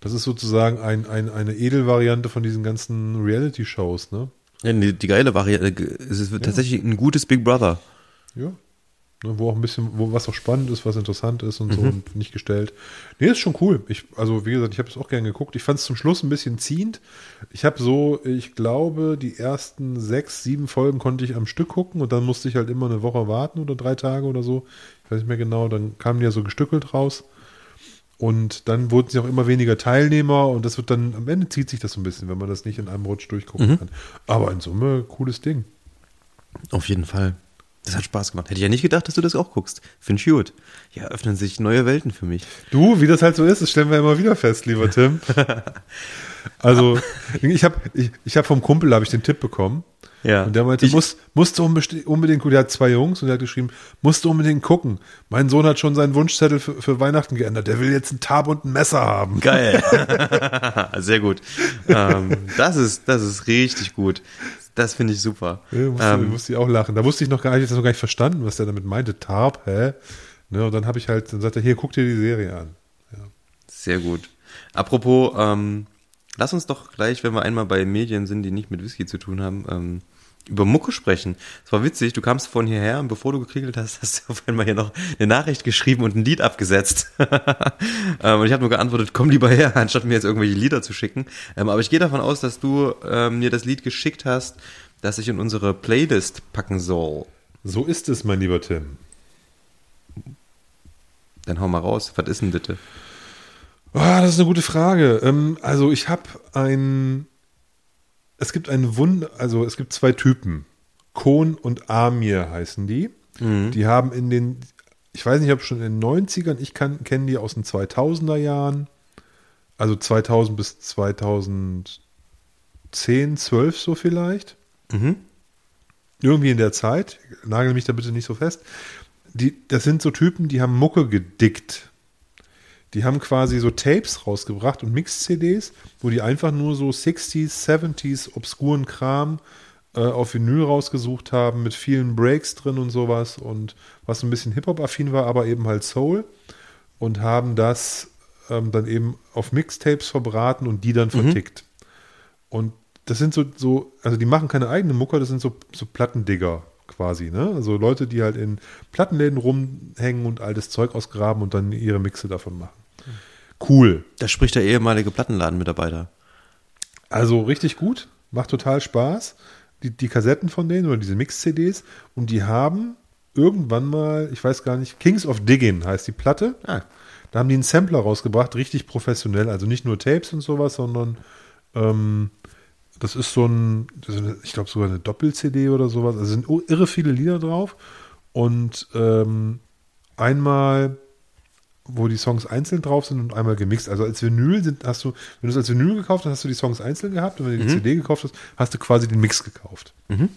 Das ist sozusagen ein, ein, eine Edelvariante von diesen ganzen Reality-Shows, ne? Ja, die, die geile Variante, es ist ja. tatsächlich ein gutes Big Brother. Ja. Ne, wo auch ein bisschen, wo was auch spannend ist, was interessant ist und mhm. so und nicht gestellt. Nee, ist schon cool. Ich, also wie gesagt, ich habe es auch gerne geguckt. Ich fand es zum Schluss ein bisschen ziehend. Ich habe so, ich glaube, die ersten sechs, sieben Folgen konnte ich am Stück gucken und dann musste ich halt immer eine Woche warten oder drei Tage oder so. Ich weiß nicht mehr genau. Dann kamen die ja so gestückelt raus. Und dann wurden sie auch immer weniger Teilnehmer und das wird dann, am Ende zieht sich das so ein bisschen, wenn man das nicht in einem Rutsch durchgucken mhm. kann. Aber in Summe, cooles Ding. Auf jeden Fall. Das hat Spaß gemacht. Hätte ich ja nicht gedacht, dass du das auch guckst. Finde ich gut. Ja, öffnen sich neue Welten für mich. Du, wie das halt so ist, das stellen wir immer wieder fest, lieber Tim. also, ich habe ich, ich hab vom Kumpel habe ich den Tipp bekommen. Ja. Und der meinte, ich, musst, musst du unbedingt, der hat zwei Jungs und der hat geschrieben, musst du unbedingt gucken. Mein Sohn hat schon seinen Wunschzettel für, für Weihnachten geändert. Der will jetzt einen Tab und ein Messer haben. Geil. Sehr gut. Ähm, das ist, das ist richtig gut. Das finde ich super. Ja, musste, ähm, musste ich auch lachen. Da wusste ich noch gar nicht, ich das noch gar nicht verstanden, was der damit meinte. Tarp, hä? Ne, und dann habe ich halt, dann sagt er, hier, guck dir die Serie an. Ja. Sehr gut. Apropos, ähm, lass uns doch gleich, wenn wir einmal bei Medien sind, die nicht mit Whisky zu tun haben, ähm, über Mucke sprechen. Es war witzig, du kamst von hierher und bevor du gekriegelt hast, hast du auf einmal hier noch eine Nachricht geschrieben und ein Lied abgesetzt. ähm, und ich habe nur geantwortet, komm lieber her, anstatt mir jetzt irgendwelche Lieder zu schicken. Ähm, aber ich gehe davon aus, dass du ähm, mir das Lied geschickt hast, das ich in unsere Playlist packen soll. So ist es, mein lieber Tim. Dann hau mal raus, was ist denn bitte? Oh, das ist eine gute Frage. Also ich habe ein es gibt einen Wund, also es gibt zwei Typen. Kohn und Amir heißen die. Mhm. Die haben in den, ich weiß nicht, ob schon in den 90ern, ich kenne die aus den 2000er Jahren. Also 2000 bis 2010, 12 so vielleicht. Mhm. Irgendwie in der Zeit. Nagel mich da bitte nicht so fest. Die, das sind so Typen, die haben Mucke gedickt. Die haben quasi so Tapes rausgebracht und Mix-CDs, wo die einfach nur so 60s, 70s obskuren Kram äh, auf Vinyl rausgesucht haben, mit vielen Breaks drin und sowas und was ein bisschen Hip-Hop-affin war, aber eben halt Soul und haben das ähm, dann eben auf Mixtapes verbraten und die dann mhm. vertickt. Und das sind so, so, also die machen keine eigene Mucke, das sind so, so Plattendigger quasi, ne? Also Leute, die halt in Plattenläden rumhängen und altes Zeug ausgraben und dann ihre Mixe davon machen. Cool. Da spricht der ehemalige Plattenladenmitarbeiter. Also richtig gut, macht total Spaß. Die, die Kassetten von denen oder diese Mix-CDs und die haben irgendwann mal, ich weiß gar nicht, Kings of Diggin heißt die Platte. Ah. Da haben die einen Sampler rausgebracht, richtig professionell. Also nicht nur Tapes und sowas, sondern ähm, das ist so ein, ist eine, ich glaube sogar eine Doppel-CD oder sowas. Also sind irre viele Lieder drauf. Und ähm, einmal, wo die Songs einzeln drauf sind und einmal gemixt. Also als Vinyl sind, hast du, wenn du es als Vinyl gekauft hast, hast du die Songs einzeln gehabt. Und wenn du die mhm. CD gekauft hast, hast du quasi den Mix gekauft. Mhm.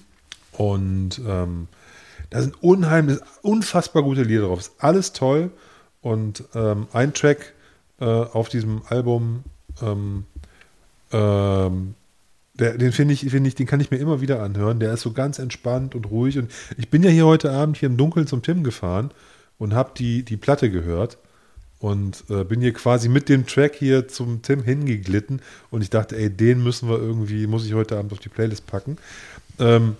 Und ähm, da sind unheimlich, unfassbar gute Lieder drauf. Ist alles toll. Und ähm, ein Track äh, auf diesem Album, ähm, ähm, der, den finde ich, finde ich, den kann ich mir immer wieder anhören. Der ist so ganz entspannt und ruhig. Und ich bin ja hier heute Abend hier im Dunkeln zum Tim gefahren und habe die, die Platte gehört und äh, bin hier quasi mit dem Track hier zum Tim hingeglitten und ich dachte, ey, den müssen wir irgendwie, muss ich heute Abend auf die Playlist packen. Ähm,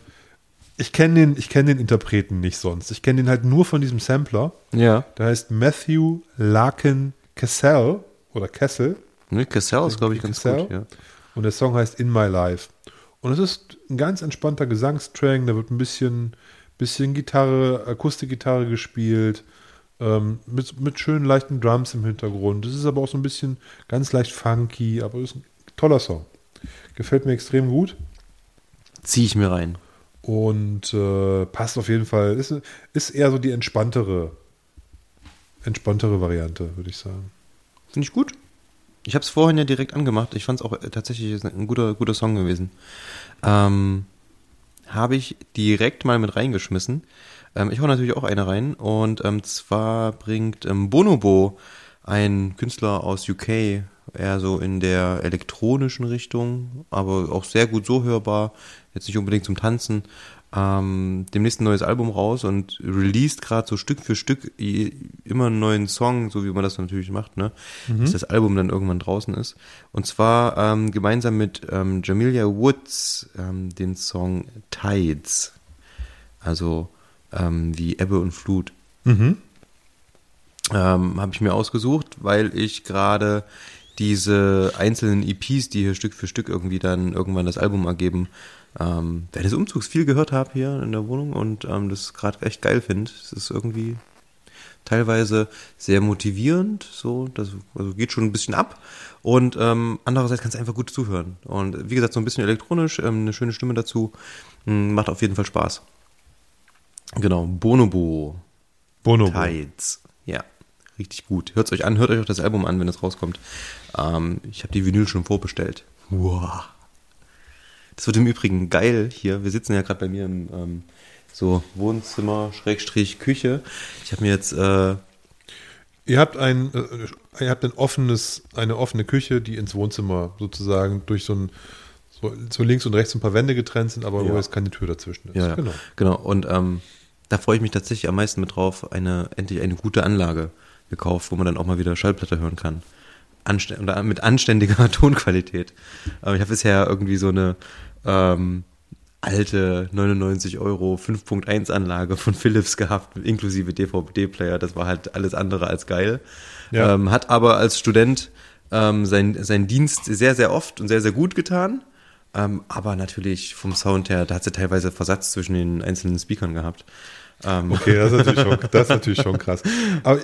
ich kenne den, ich den Interpreten nicht sonst. Ich kenne den halt nur von diesem Sampler. Ja. Der heißt Matthew Larkin Cassell oder Kessel. Ne, Cassell ist, glaube ich, ganz Cassell. gut, ja. Und der Song heißt In My Life. Und es ist ein ganz entspannter Gesangstrang, da wird ein bisschen, bisschen Gitarre, Akustikgitarre gespielt, ähm, mit, mit schönen leichten Drums im Hintergrund. Es ist aber auch so ein bisschen ganz leicht funky, aber es ist ein toller Song. Gefällt mir extrem gut. Ziehe ich mir rein. Und äh, passt auf jeden Fall. Ist, ist eher so die entspanntere, entspanntere Variante, würde ich sagen. Finde ich gut. Ich habe es vorhin ja direkt angemacht. Ich fand es auch äh, tatsächlich ein guter, guter Song gewesen. Ähm, habe ich direkt mal mit reingeschmissen. Ähm, ich hau natürlich auch eine rein. Und ähm, zwar bringt ähm, Bonobo, ein Künstler aus UK, eher so in der elektronischen Richtung, aber auch sehr gut so hörbar, jetzt nicht unbedingt zum Tanzen, ähm, demnächst ein neues Album raus und released gerade so Stück für Stück immer einen neuen Song, so wie man das natürlich macht, ne? Mhm. Bis das Album dann irgendwann draußen ist. Und zwar ähm, gemeinsam mit ähm, Jamilia Woods ähm, den Song Tides. Also ähm, wie Ebbe und Flut. Mhm. Ähm, Habe ich mir ausgesucht, weil ich gerade diese einzelnen EPs, die hier Stück für Stück irgendwie dann irgendwann das Album ergeben, ähm, während des Umzugs viel gehört habe hier in der Wohnung und ähm, das gerade echt geil finde. Es ist irgendwie teilweise sehr motivierend, so, das also geht schon ein bisschen ab. Und ähm, andererseits kannst du einfach gut zuhören. Und wie gesagt, so ein bisschen elektronisch, ähm, eine schöne Stimme dazu. Macht auf jeden Fall Spaß. Genau, Bonobo. Bonobo. Tides. Ja, richtig gut. Hört es euch an, hört euch auch das Album an, wenn es rauskommt. Ähm, ich habe die Vinyl schon vorbestellt. Wow. Das wird im Übrigen geil hier. Wir sitzen ja gerade bei mir im ähm, so Wohnzimmer, Schrägstrich, Küche. Ich habe mir jetzt. Äh, ihr habt ein, äh, ihr habt ein offenes, eine offene Küche, die ins Wohnzimmer sozusagen durch so ein so, so links und rechts ein paar Wände getrennt sind, aber ja. wo jetzt keine Tür dazwischen ist. Ja, genau. Genau. Und ähm, da freue ich mich tatsächlich am meisten mit drauf, eine endlich eine gute Anlage gekauft, wo man dann auch mal wieder Schallplatte hören kann. Anst mit anständiger Tonqualität. Aber ich habe bisher irgendwie so eine ähm, alte 99 Euro 5.1 Anlage von Philips gehabt, inklusive DVD-Player. Das war halt alles andere als geil. Ja. Ähm, hat aber als Student ähm, sein, sein Dienst sehr, sehr oft und sehr, sehr gut getan. Ähm, aber natürlich vom Sound her, da hat sie teilweise Versatz zwischen den einzelnen Speakern gehabt. Ähm. Okay, das ist, natürlich schon, das ist natürlich schon krass. Aber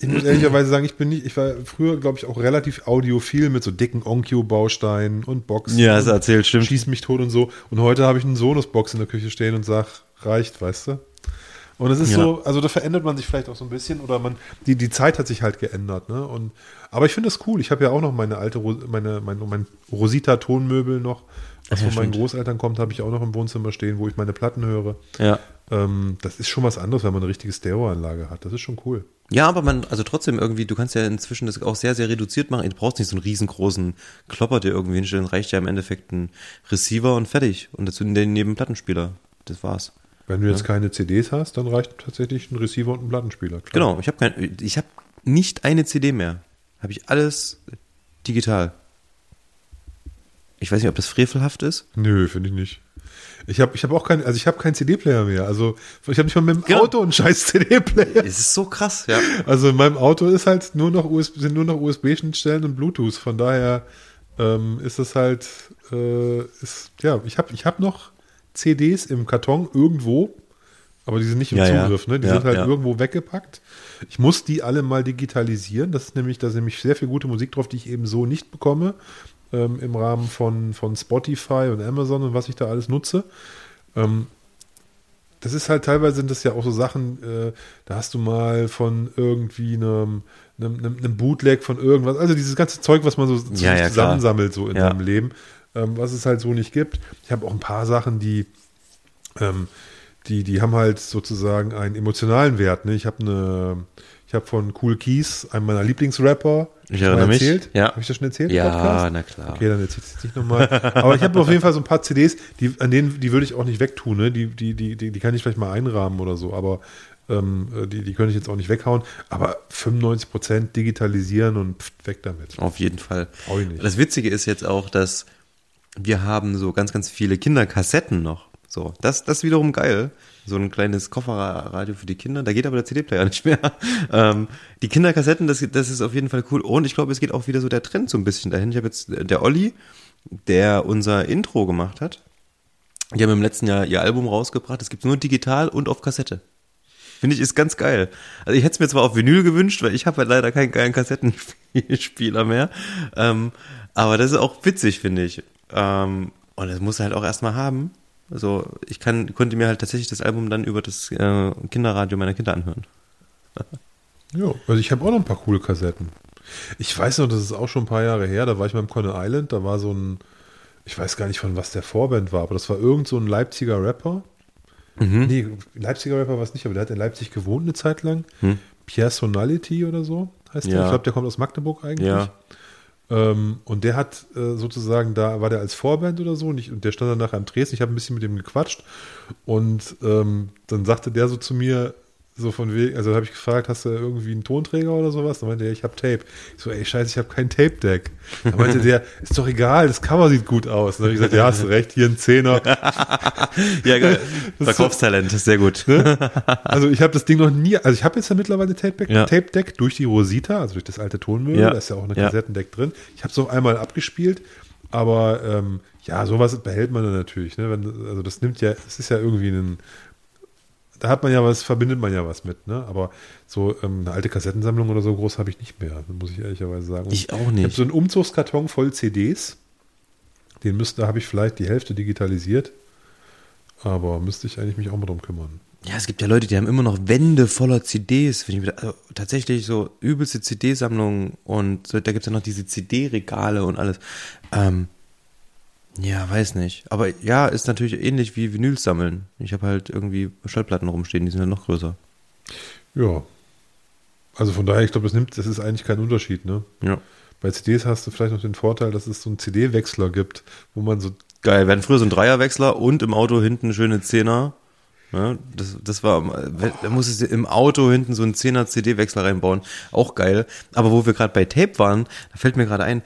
ich muss ehrlicherweise sagen, ich bin nicht, ich war früher, glaube ich, auch relativ audiophil mit so dicken Onkyo-Bausteinen und Boxen. Ja, das erzählt, stimmt. Schieß mich tot und so. Und heute habe ich einen Sonos-Box in der Küche stehen und sag, reicht, weißt du? Und es ist ja. so, also da verändert man sich vielleicht auch so ein bisschen oder man, die, die Zeit hat sich halt geändert, ne? Und, aber ich finde das cool. Ich habe ja auch noch meine alte, meine, mein, mein Rosita-Tonmöbel noch, was ja, von meinen Großeltern kommt, habe ich auch noch im Wohnzimmer stehen, wo ich meine Platten höre. Ja. Ähm, das ist schon was anderes, wenn man eine richtige Stereoanlage hat. Das ist schon cool. Ja, aber man, also trotzdem irgendwie, du kannst ja inzwischen das auch sehr, sehr reduziert machen. Du brauchst nicht so einen riesengroßen Klopper, der irgendwie hinstellen. Reicht ja im Endeffekt ein Receiver und fertig. Und dazu den neben Plattenspieler. Das war's. Wenn du jetzt ja. keine CDs hast, dann reicht tatsächlich ein Receiver und ein Plattenspieler. Klar. Genau, ich habe habe nicht eine CD mehr. Habe ich alles digital. Ich weiß nicht, ob das frevelhaft ist. Nö, finde ich nicht. Ich habe ich hab auch keinen, also ich habe keinen CD-Player mehr. Also ich habe nicht mal mit dem genau. Auto einen scheiß CD-Player. Es ist so krass, ja. Also in meinem Auto ist halt nur noch USB, sind nur noch USB-Schnittstellen und Bluetooth. Von daher ähm, ist es halt, äh, ist, ja, ich habe ich hab noch CDs im Karton irgendwo, aber die sind nicht im ja, Zugriff, ne? Die ja, sind halt ja. irgendwo weggepackt. Ich muss die alle mal digitalisieren. Das ist nämlich, da ist nämlich sehr viel gute Musik drauf, die ich eben so nicht bekomme ähm, im Rahmen von, von Spotify und Amazon und was ich da alles nutze. Ähm, das ist halt teilweise sind das ja auch so Sachen, äh, da hast du mal von irgendwie einem, einem, einem, Bootleg von irgendwas, also dieses ganze Zeug, was man so ja, ja, zusammensammelt so in ja. seinem Leben, ähm, was es halt so nicht gibt. Ich habe auch ein paar Sachen, die, ähm, die, die haben halt sozusagen einen emotionalen Wert. Ne? Ich habe eine, ich habe von Cool Keys, einem meiner Lieblingsrapper, ich erinnere mich. Erzählt. Ja. Habe ich das schon erzählt? Ja, Podcast? na klar. Okay, dann erzähle ich es nicht nochmal. Aber ich habe auf jeden Fall so ein paar CDs, die, an denen, die würde ich auch nicht wegtun. Ne? Die, die, die, die, die kann ich vielleicht mal einrahmen oder so. Aber ähm, die, die könnte ich jetzt auch nicht weghauen. Aber 95 Prozent digitalisieren und pft, weg damit. Auf jeden Fall. Brauche ich nicht. Das Witzige ist jetzt auch, dass wir haben so ganz, ganz viele Kinderkassetten noch. So, das, das ist wiederum geil so ein kleines Kofferradio für die Kinder. Da geht aber der CD-Player nicht mehr. Ähm, die Kinderkassetten, das, das ist auf jeden Fall cool. Und ich glaube, es geht auch wieder so der Trend so ein bisschen dahin. Ich habe jetzt der Olli, der unser Intro gemacht hat. Die haben im letzten Jahr ihr Album rausgebracht. Es gibt nur digital und auf Kassette. Finde ich, ist ganz geil. Also ich hätte es mir zwar auf Vinyl gewünscht, weil ich habe halt leider keinen geilen Kassettenspieler mehr. Ähm, aber das ist auch witzig, finde ich. Ähm, und das muss er halt auch erstmal haben. Also ich kann, konnte mir halt tatsächlich das Album dann über das äh, Kinderradio meiner Kinder anhören. ja, also ich habe auch noch ein paar coole Kassetten. Ich weiß noch, das ist auch schon ein paar Jahre her, da war ich beim Conner Island, da war so ein, ich weiß gar nicht von was der Vorband war, aber das war irgend so ein Leipziger Rapper. Mhm. Nee, Leipziger Rapper war es nicht, aber der hat in Leipzig gewohnt eine Zeit lang. Mhm. Personality oder so heißt ja. der. Ich glaube, der kommt aus Magdeburg eigentlich. Ja. Ähm, und der hat äh, sozusagen, da war der als Vorband oder so, und, ich, und der stand dann nachher am Dresden. Ich habe ein bisschen mit ihm gequatscht und ähm, dann sagte der so zu mir, so von wegen, also habe ich gefragt, hast du irgendwie einen Tonträger oder sowas? Dann meinte er, ich habe Tape. Ich so, ey, scheiße, ich habe kein Tape-Deck. Dann meinte der, ist doch egal, das Cover sieht gut aus. Dann habe ich gesagt, ja, hast du recht, hier ein Zehner. ja, geil. Verkaufstalent, ist sehr gut. Ne? Also ich habe das Ding noch nie, also ich habe jetzt ja mittlerweile Tape-Deck ja. Tape durch die Rosita, also durch das alte Tonmüll, ja. da ist ja auch eine Kassettendeck drin. Ich habe es auch einmal abgespielt, aber ähm, ja, sowas behält man dann natürlich. Ne? Wenn, also das nimmt ja, es ist ja irgendwie ein da hat man ja was, verbindet man ja was mit, ne? Aber so ähm, eine alte Kassettensammlung oder so groß habe ich nicht mehr, muss ich ehrlicherweise sagen. Und ich auch nicht. Ich habe so einen Umzugskarton voll CDs. Den müsste, da habe ich vielleicht die Hälfte digitalisiert. Aber müsste ich eigentlich mich auch mal drum kümmern. Ja, es gibt ja Leute, die haben immer noch Wände voller CDs. Also tatsächlich so übelste CD-Sammlungen und so, da gibt es ja noch diese CD-Regale und alles. Ähm, ja, weiß nicht. Aber ja, ist natürlich ähnlich wie Vinyls sammeln. Ich habe halt irgendwie Schallplatten rumstehen, die sind ja noch größer. Ja. Also von daher, ich glaube, das nimmt, das ist eigentlich kein Unterschied, ne? Ja. Bei CDs hast du vielleicht noch den Vorteil, dass es so einen CD-Wechsler gibt, wo man so. Geil, wir hatten früher so einen Dreierwechsler und im Auto hinten schöne Zehner. Ja, das, das war, da musstest du im Auto hinten so einen 10er CD-Wechsler reinbauen. Auch geil. Aber wo wir gerade bei Tape waren, da fällt mir gerade ein,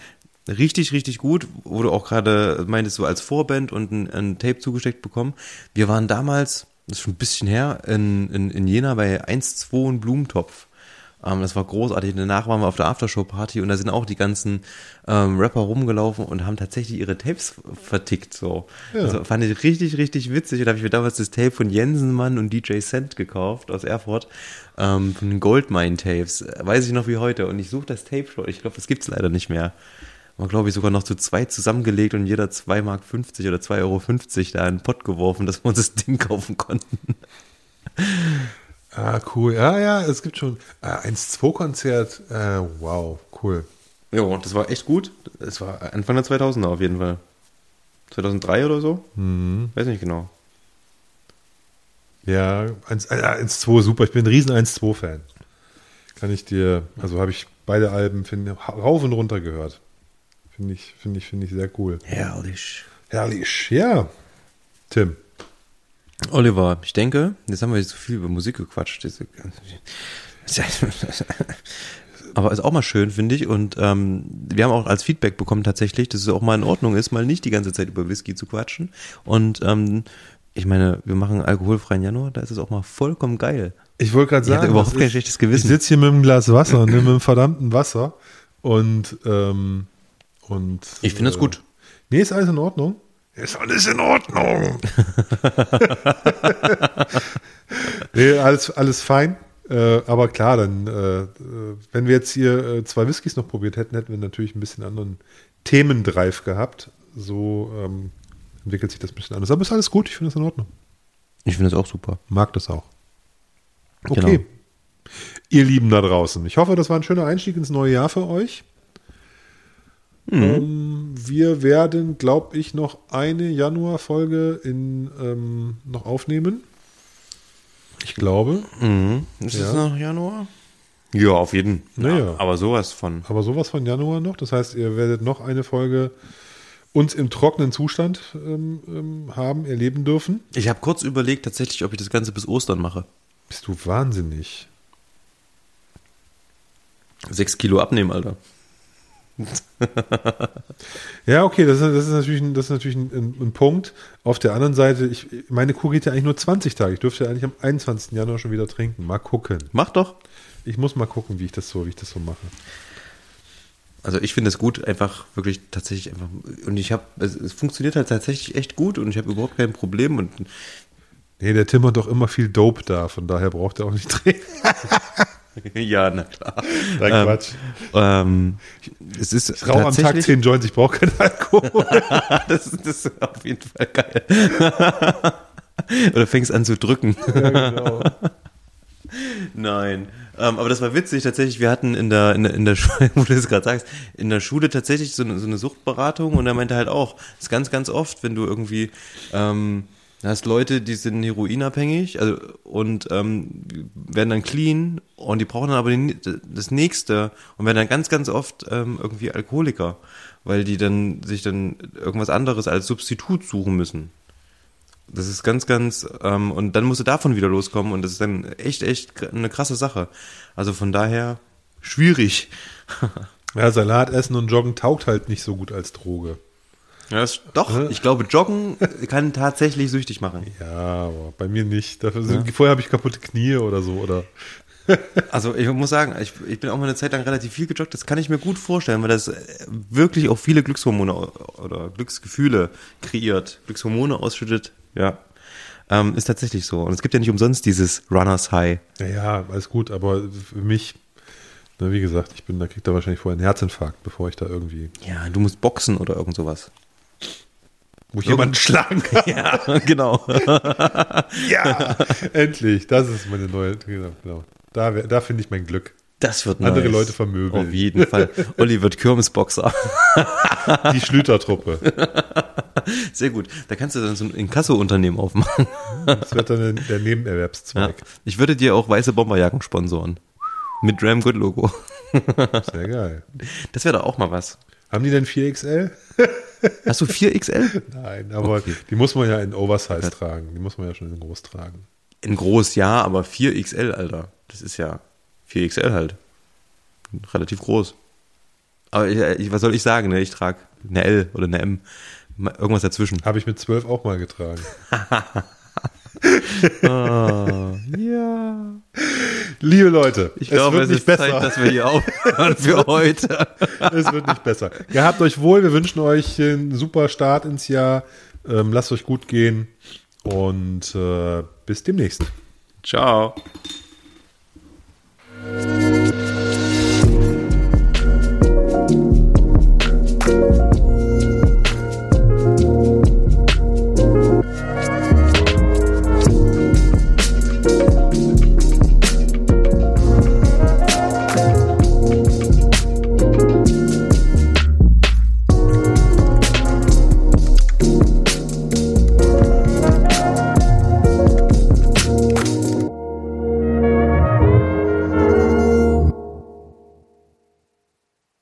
richtig, richtig gut, wo du auch gerade meintest, so als Vorband und ein, ein, Tape zugesteckt bekommen. Wir waren damals, das ist schon ein bisschen her, in, in, in Jena bei 1-2 und Blumentopf. Ähm, das war großartig. Danach waren wir auf der Aftershow-Party und da sind auch die ganzen ähm, Rapper rumgelaufen und haben tatsächlich ihre Tapes vertickt. So. Ja. Also fand ich richtig, richtig witzig. Und da habe ich mir damals das Tape von Jensenmann und DJ Cent gekauft aus Erfurt. Ähm, von den Goldmine-Tapes. Weiß ich noch wie heute. Und ich suche das Tape schon. Ich glaube, das gibt's leider nicht mehr war, glaube ich, sogar noch zu zwei zusammengelegt und jeder 2,50 Mark oder 2,50 Euro da in den Pott geworfen, dass wir uns das Ding kaufen konnten. Ah, cool. Ja, ja, es gibt schon ah, 1-2-Konzert. Äh, wow, cool. Ja, das war echt gut. Es war Anfang der 2000er auf jeden Fall. 2003 oder so? Mhm. Weiß nicht genau. Ja, 1-2 äh, super. Ich bin ein riesen 1-2-Fan. Kann ich dir, also habe ich beide Alben finde, rauf und runter gehört. Finde ich, finde ich, finde ich sehr cool. Herrlich. Herrlich, ja. Tim. Oliver, ich denke, jetzt haben wir jetzt so viel über Musik gequatscht. Aber ist auch mal schön, finde ich. Und ähm, wir haben auch als Feedback bekommen tatsächlich, dass es auch mal in Ordnung ist, mal nicht die ganze Zeit über Whisky zu quatschen. Und ähm, ich meine, wir machen alkoholfreien Januar, da ist es auch mal vollkommen geil. Ich wollte gerade sagen, ich überhaupt kein schlechtes Gewissen. Ich sitze hier mit einem Glas Wasser, ne, mit einem verdammten Wasser und ähm, und ich finde es äh, gut. Nee, ist alles in Ordnung. Ist alles in Ordnung. nee, alles, alles fein. Äh, aber klar, dann, äh, wenn wir jetzt hier äh, zwei Whiskys noch probiert hätten, hätten wir natürlich ein bisschen anderen Themendrive gehabt. So ähm, entwickelt sich das ein bisschen anders. Aber ist alles gut, ich finde es in Ordnung. Ich finde es auch super. Mag das auch. Okay. Genau. Ihr Lieben da draußen, ich hoffe, das war ein schöner Einstieg ins neue Jahr für euch. Mhm. Ähm, wir werden, glaube ich, noch eine Januar-Folge ähm, noch aufnehmen. Ich glaube. Mhm. Ist ja. es noch Januar? Ja, auf jeden Fall. Naja. Aber sowas von. Aber sowas von Januar noch. Das heißt, ihr werdet noch eine Folge uns im trockenen Zustand ähm, ähm haben, erleben dürfen. Ich habe kurz überlegt, tatsächlich, ob ich das Ganze bis Ostern mache. Bist du wahnsinnig? Sechs Kilo abnehmen, Alter. ja, okay, das ist, das ist natürlich, ein, das ist natürlich ein, ein, Punkt. Auf der anderen Seite, ich, meine Kuh geht ja eigentlich nur 20 Tage. Ich dürfte ja eigentlich am 21. Januar schon wieder trinken. Mal gucken. Mach doch. Ich muss mal gucken, wie ich das so, wie ich das so mache. Also ich finde es gut, einfach wirklich tatsächlich einfach. Und ich habe, es, es, funktioniert halt tatsächlich echt gut und ich habe überhaupt kein Problem. Und nee, der Tim hat doch immer viel Dope da, von daher braucht er auch nicht trinken. ja, na klar. Nein, ähm, Quatsch. Ähm, es ist ich rauche am Tag 10 Joints, ich brauche keinen Alkohol. das, das, ist auf jeden Fall geil. Oder fängst an zu drücken. Ja, genau. Nein. Ähm, aber das war witzig tatsächlich. Wir hatten in der, in der, in der Schule, wo du das gerade sagst, in der Schule tatsächlich so eine, so eine Suchtberatung und er meinte halt auch, das ist ganz, ganz oft, wenn du irgendwie ähm, Du hast Leute, die sind heroinabhängig also, und ähm, werden dann clean und die brauchen dann aber den, das nächste und werden dann ganz, ganz oft ähm, irgendwie Alkoholiker, weil die dann sich dann irgendwas anderes als Substitut suchen müssen. Das ist ganz, ganz, ähm, und dann musst du davon wieder loskommen und das ist dann echt, echt eine krasse Sache. Also von daher schwierig. ja, Salat essen und Joggen taugt halt nicht so gut als Droge. Ja, doch, ich glaube, Joggen kann tatsächlich süchtig machen. Ja, aber bei mir nicht. Dafür sind, ja. Vorher habe ich kaputte Knie oder so. Oder also ich muss sagen, ich, ich bin auch mal eine Zeit lang relativ viel gejoggt. Das kann ich mir gut vorstellen, weil das wirklich auch viele Glückshormone oder Glücksgefühle kreiert, Glückshormone ausschüttet. Ja, ähm, ist tatsächlich so. Und es gibt ja nicht umsonst dieses Runners High. Ja, ja alles gut, aber für mich ne, wie gesagt, ich bin, da kriegt er wahrscheinlich vorher einen Herzinfarkt, bevor ich da irgendwie. Ja, du musst boxen oder irgend sowas. Muss jemanden schlagen. ja, genau. ja, endlich. Das ist meine neue. Genau. genau. Da, da finde ich mein Glück. Das wird Andere nice. Leute vermöbeln. Auf jeden Fall. Olli wird Kirmesboxer. Die Schlütertruppe. Sehr gut. Da kannst du dann so ein Inkasso-Unternehmen aufmachen. Das wird dann der Nebenerwerbszweig. Ja. Ich würde dir auch weiße Bomberjacken sponsoren. Mit Ram Good Logo. Sehr geil. Das wäre doch auch mal was. Haben die denn 4XL? Hast du 4XL? Nein, aber okay. die muss man ja in Oversize ja. tragen. Die muss man ja schon in groß tragen. In groß ja, aber 4XL, Alter. Das ist ja 4XL halt. Relativ groß. Aber ich, was soll ich sagen, ne? Ich trage eine L oder eine M. Irgendwas dazwischen. Habe ich mit 12 auch mal getragen. ah, ja. Liebe Leute, ich glaube, wird es nicht besser. Zeit, dass wir hier aufhören für heute. es wird nicht besser. Gehabt euch wohl. Wir wünschen euch einen super Start ins Jahr. Ähm, lasst euch gut gehen und äh, bis demnächst. Ciao.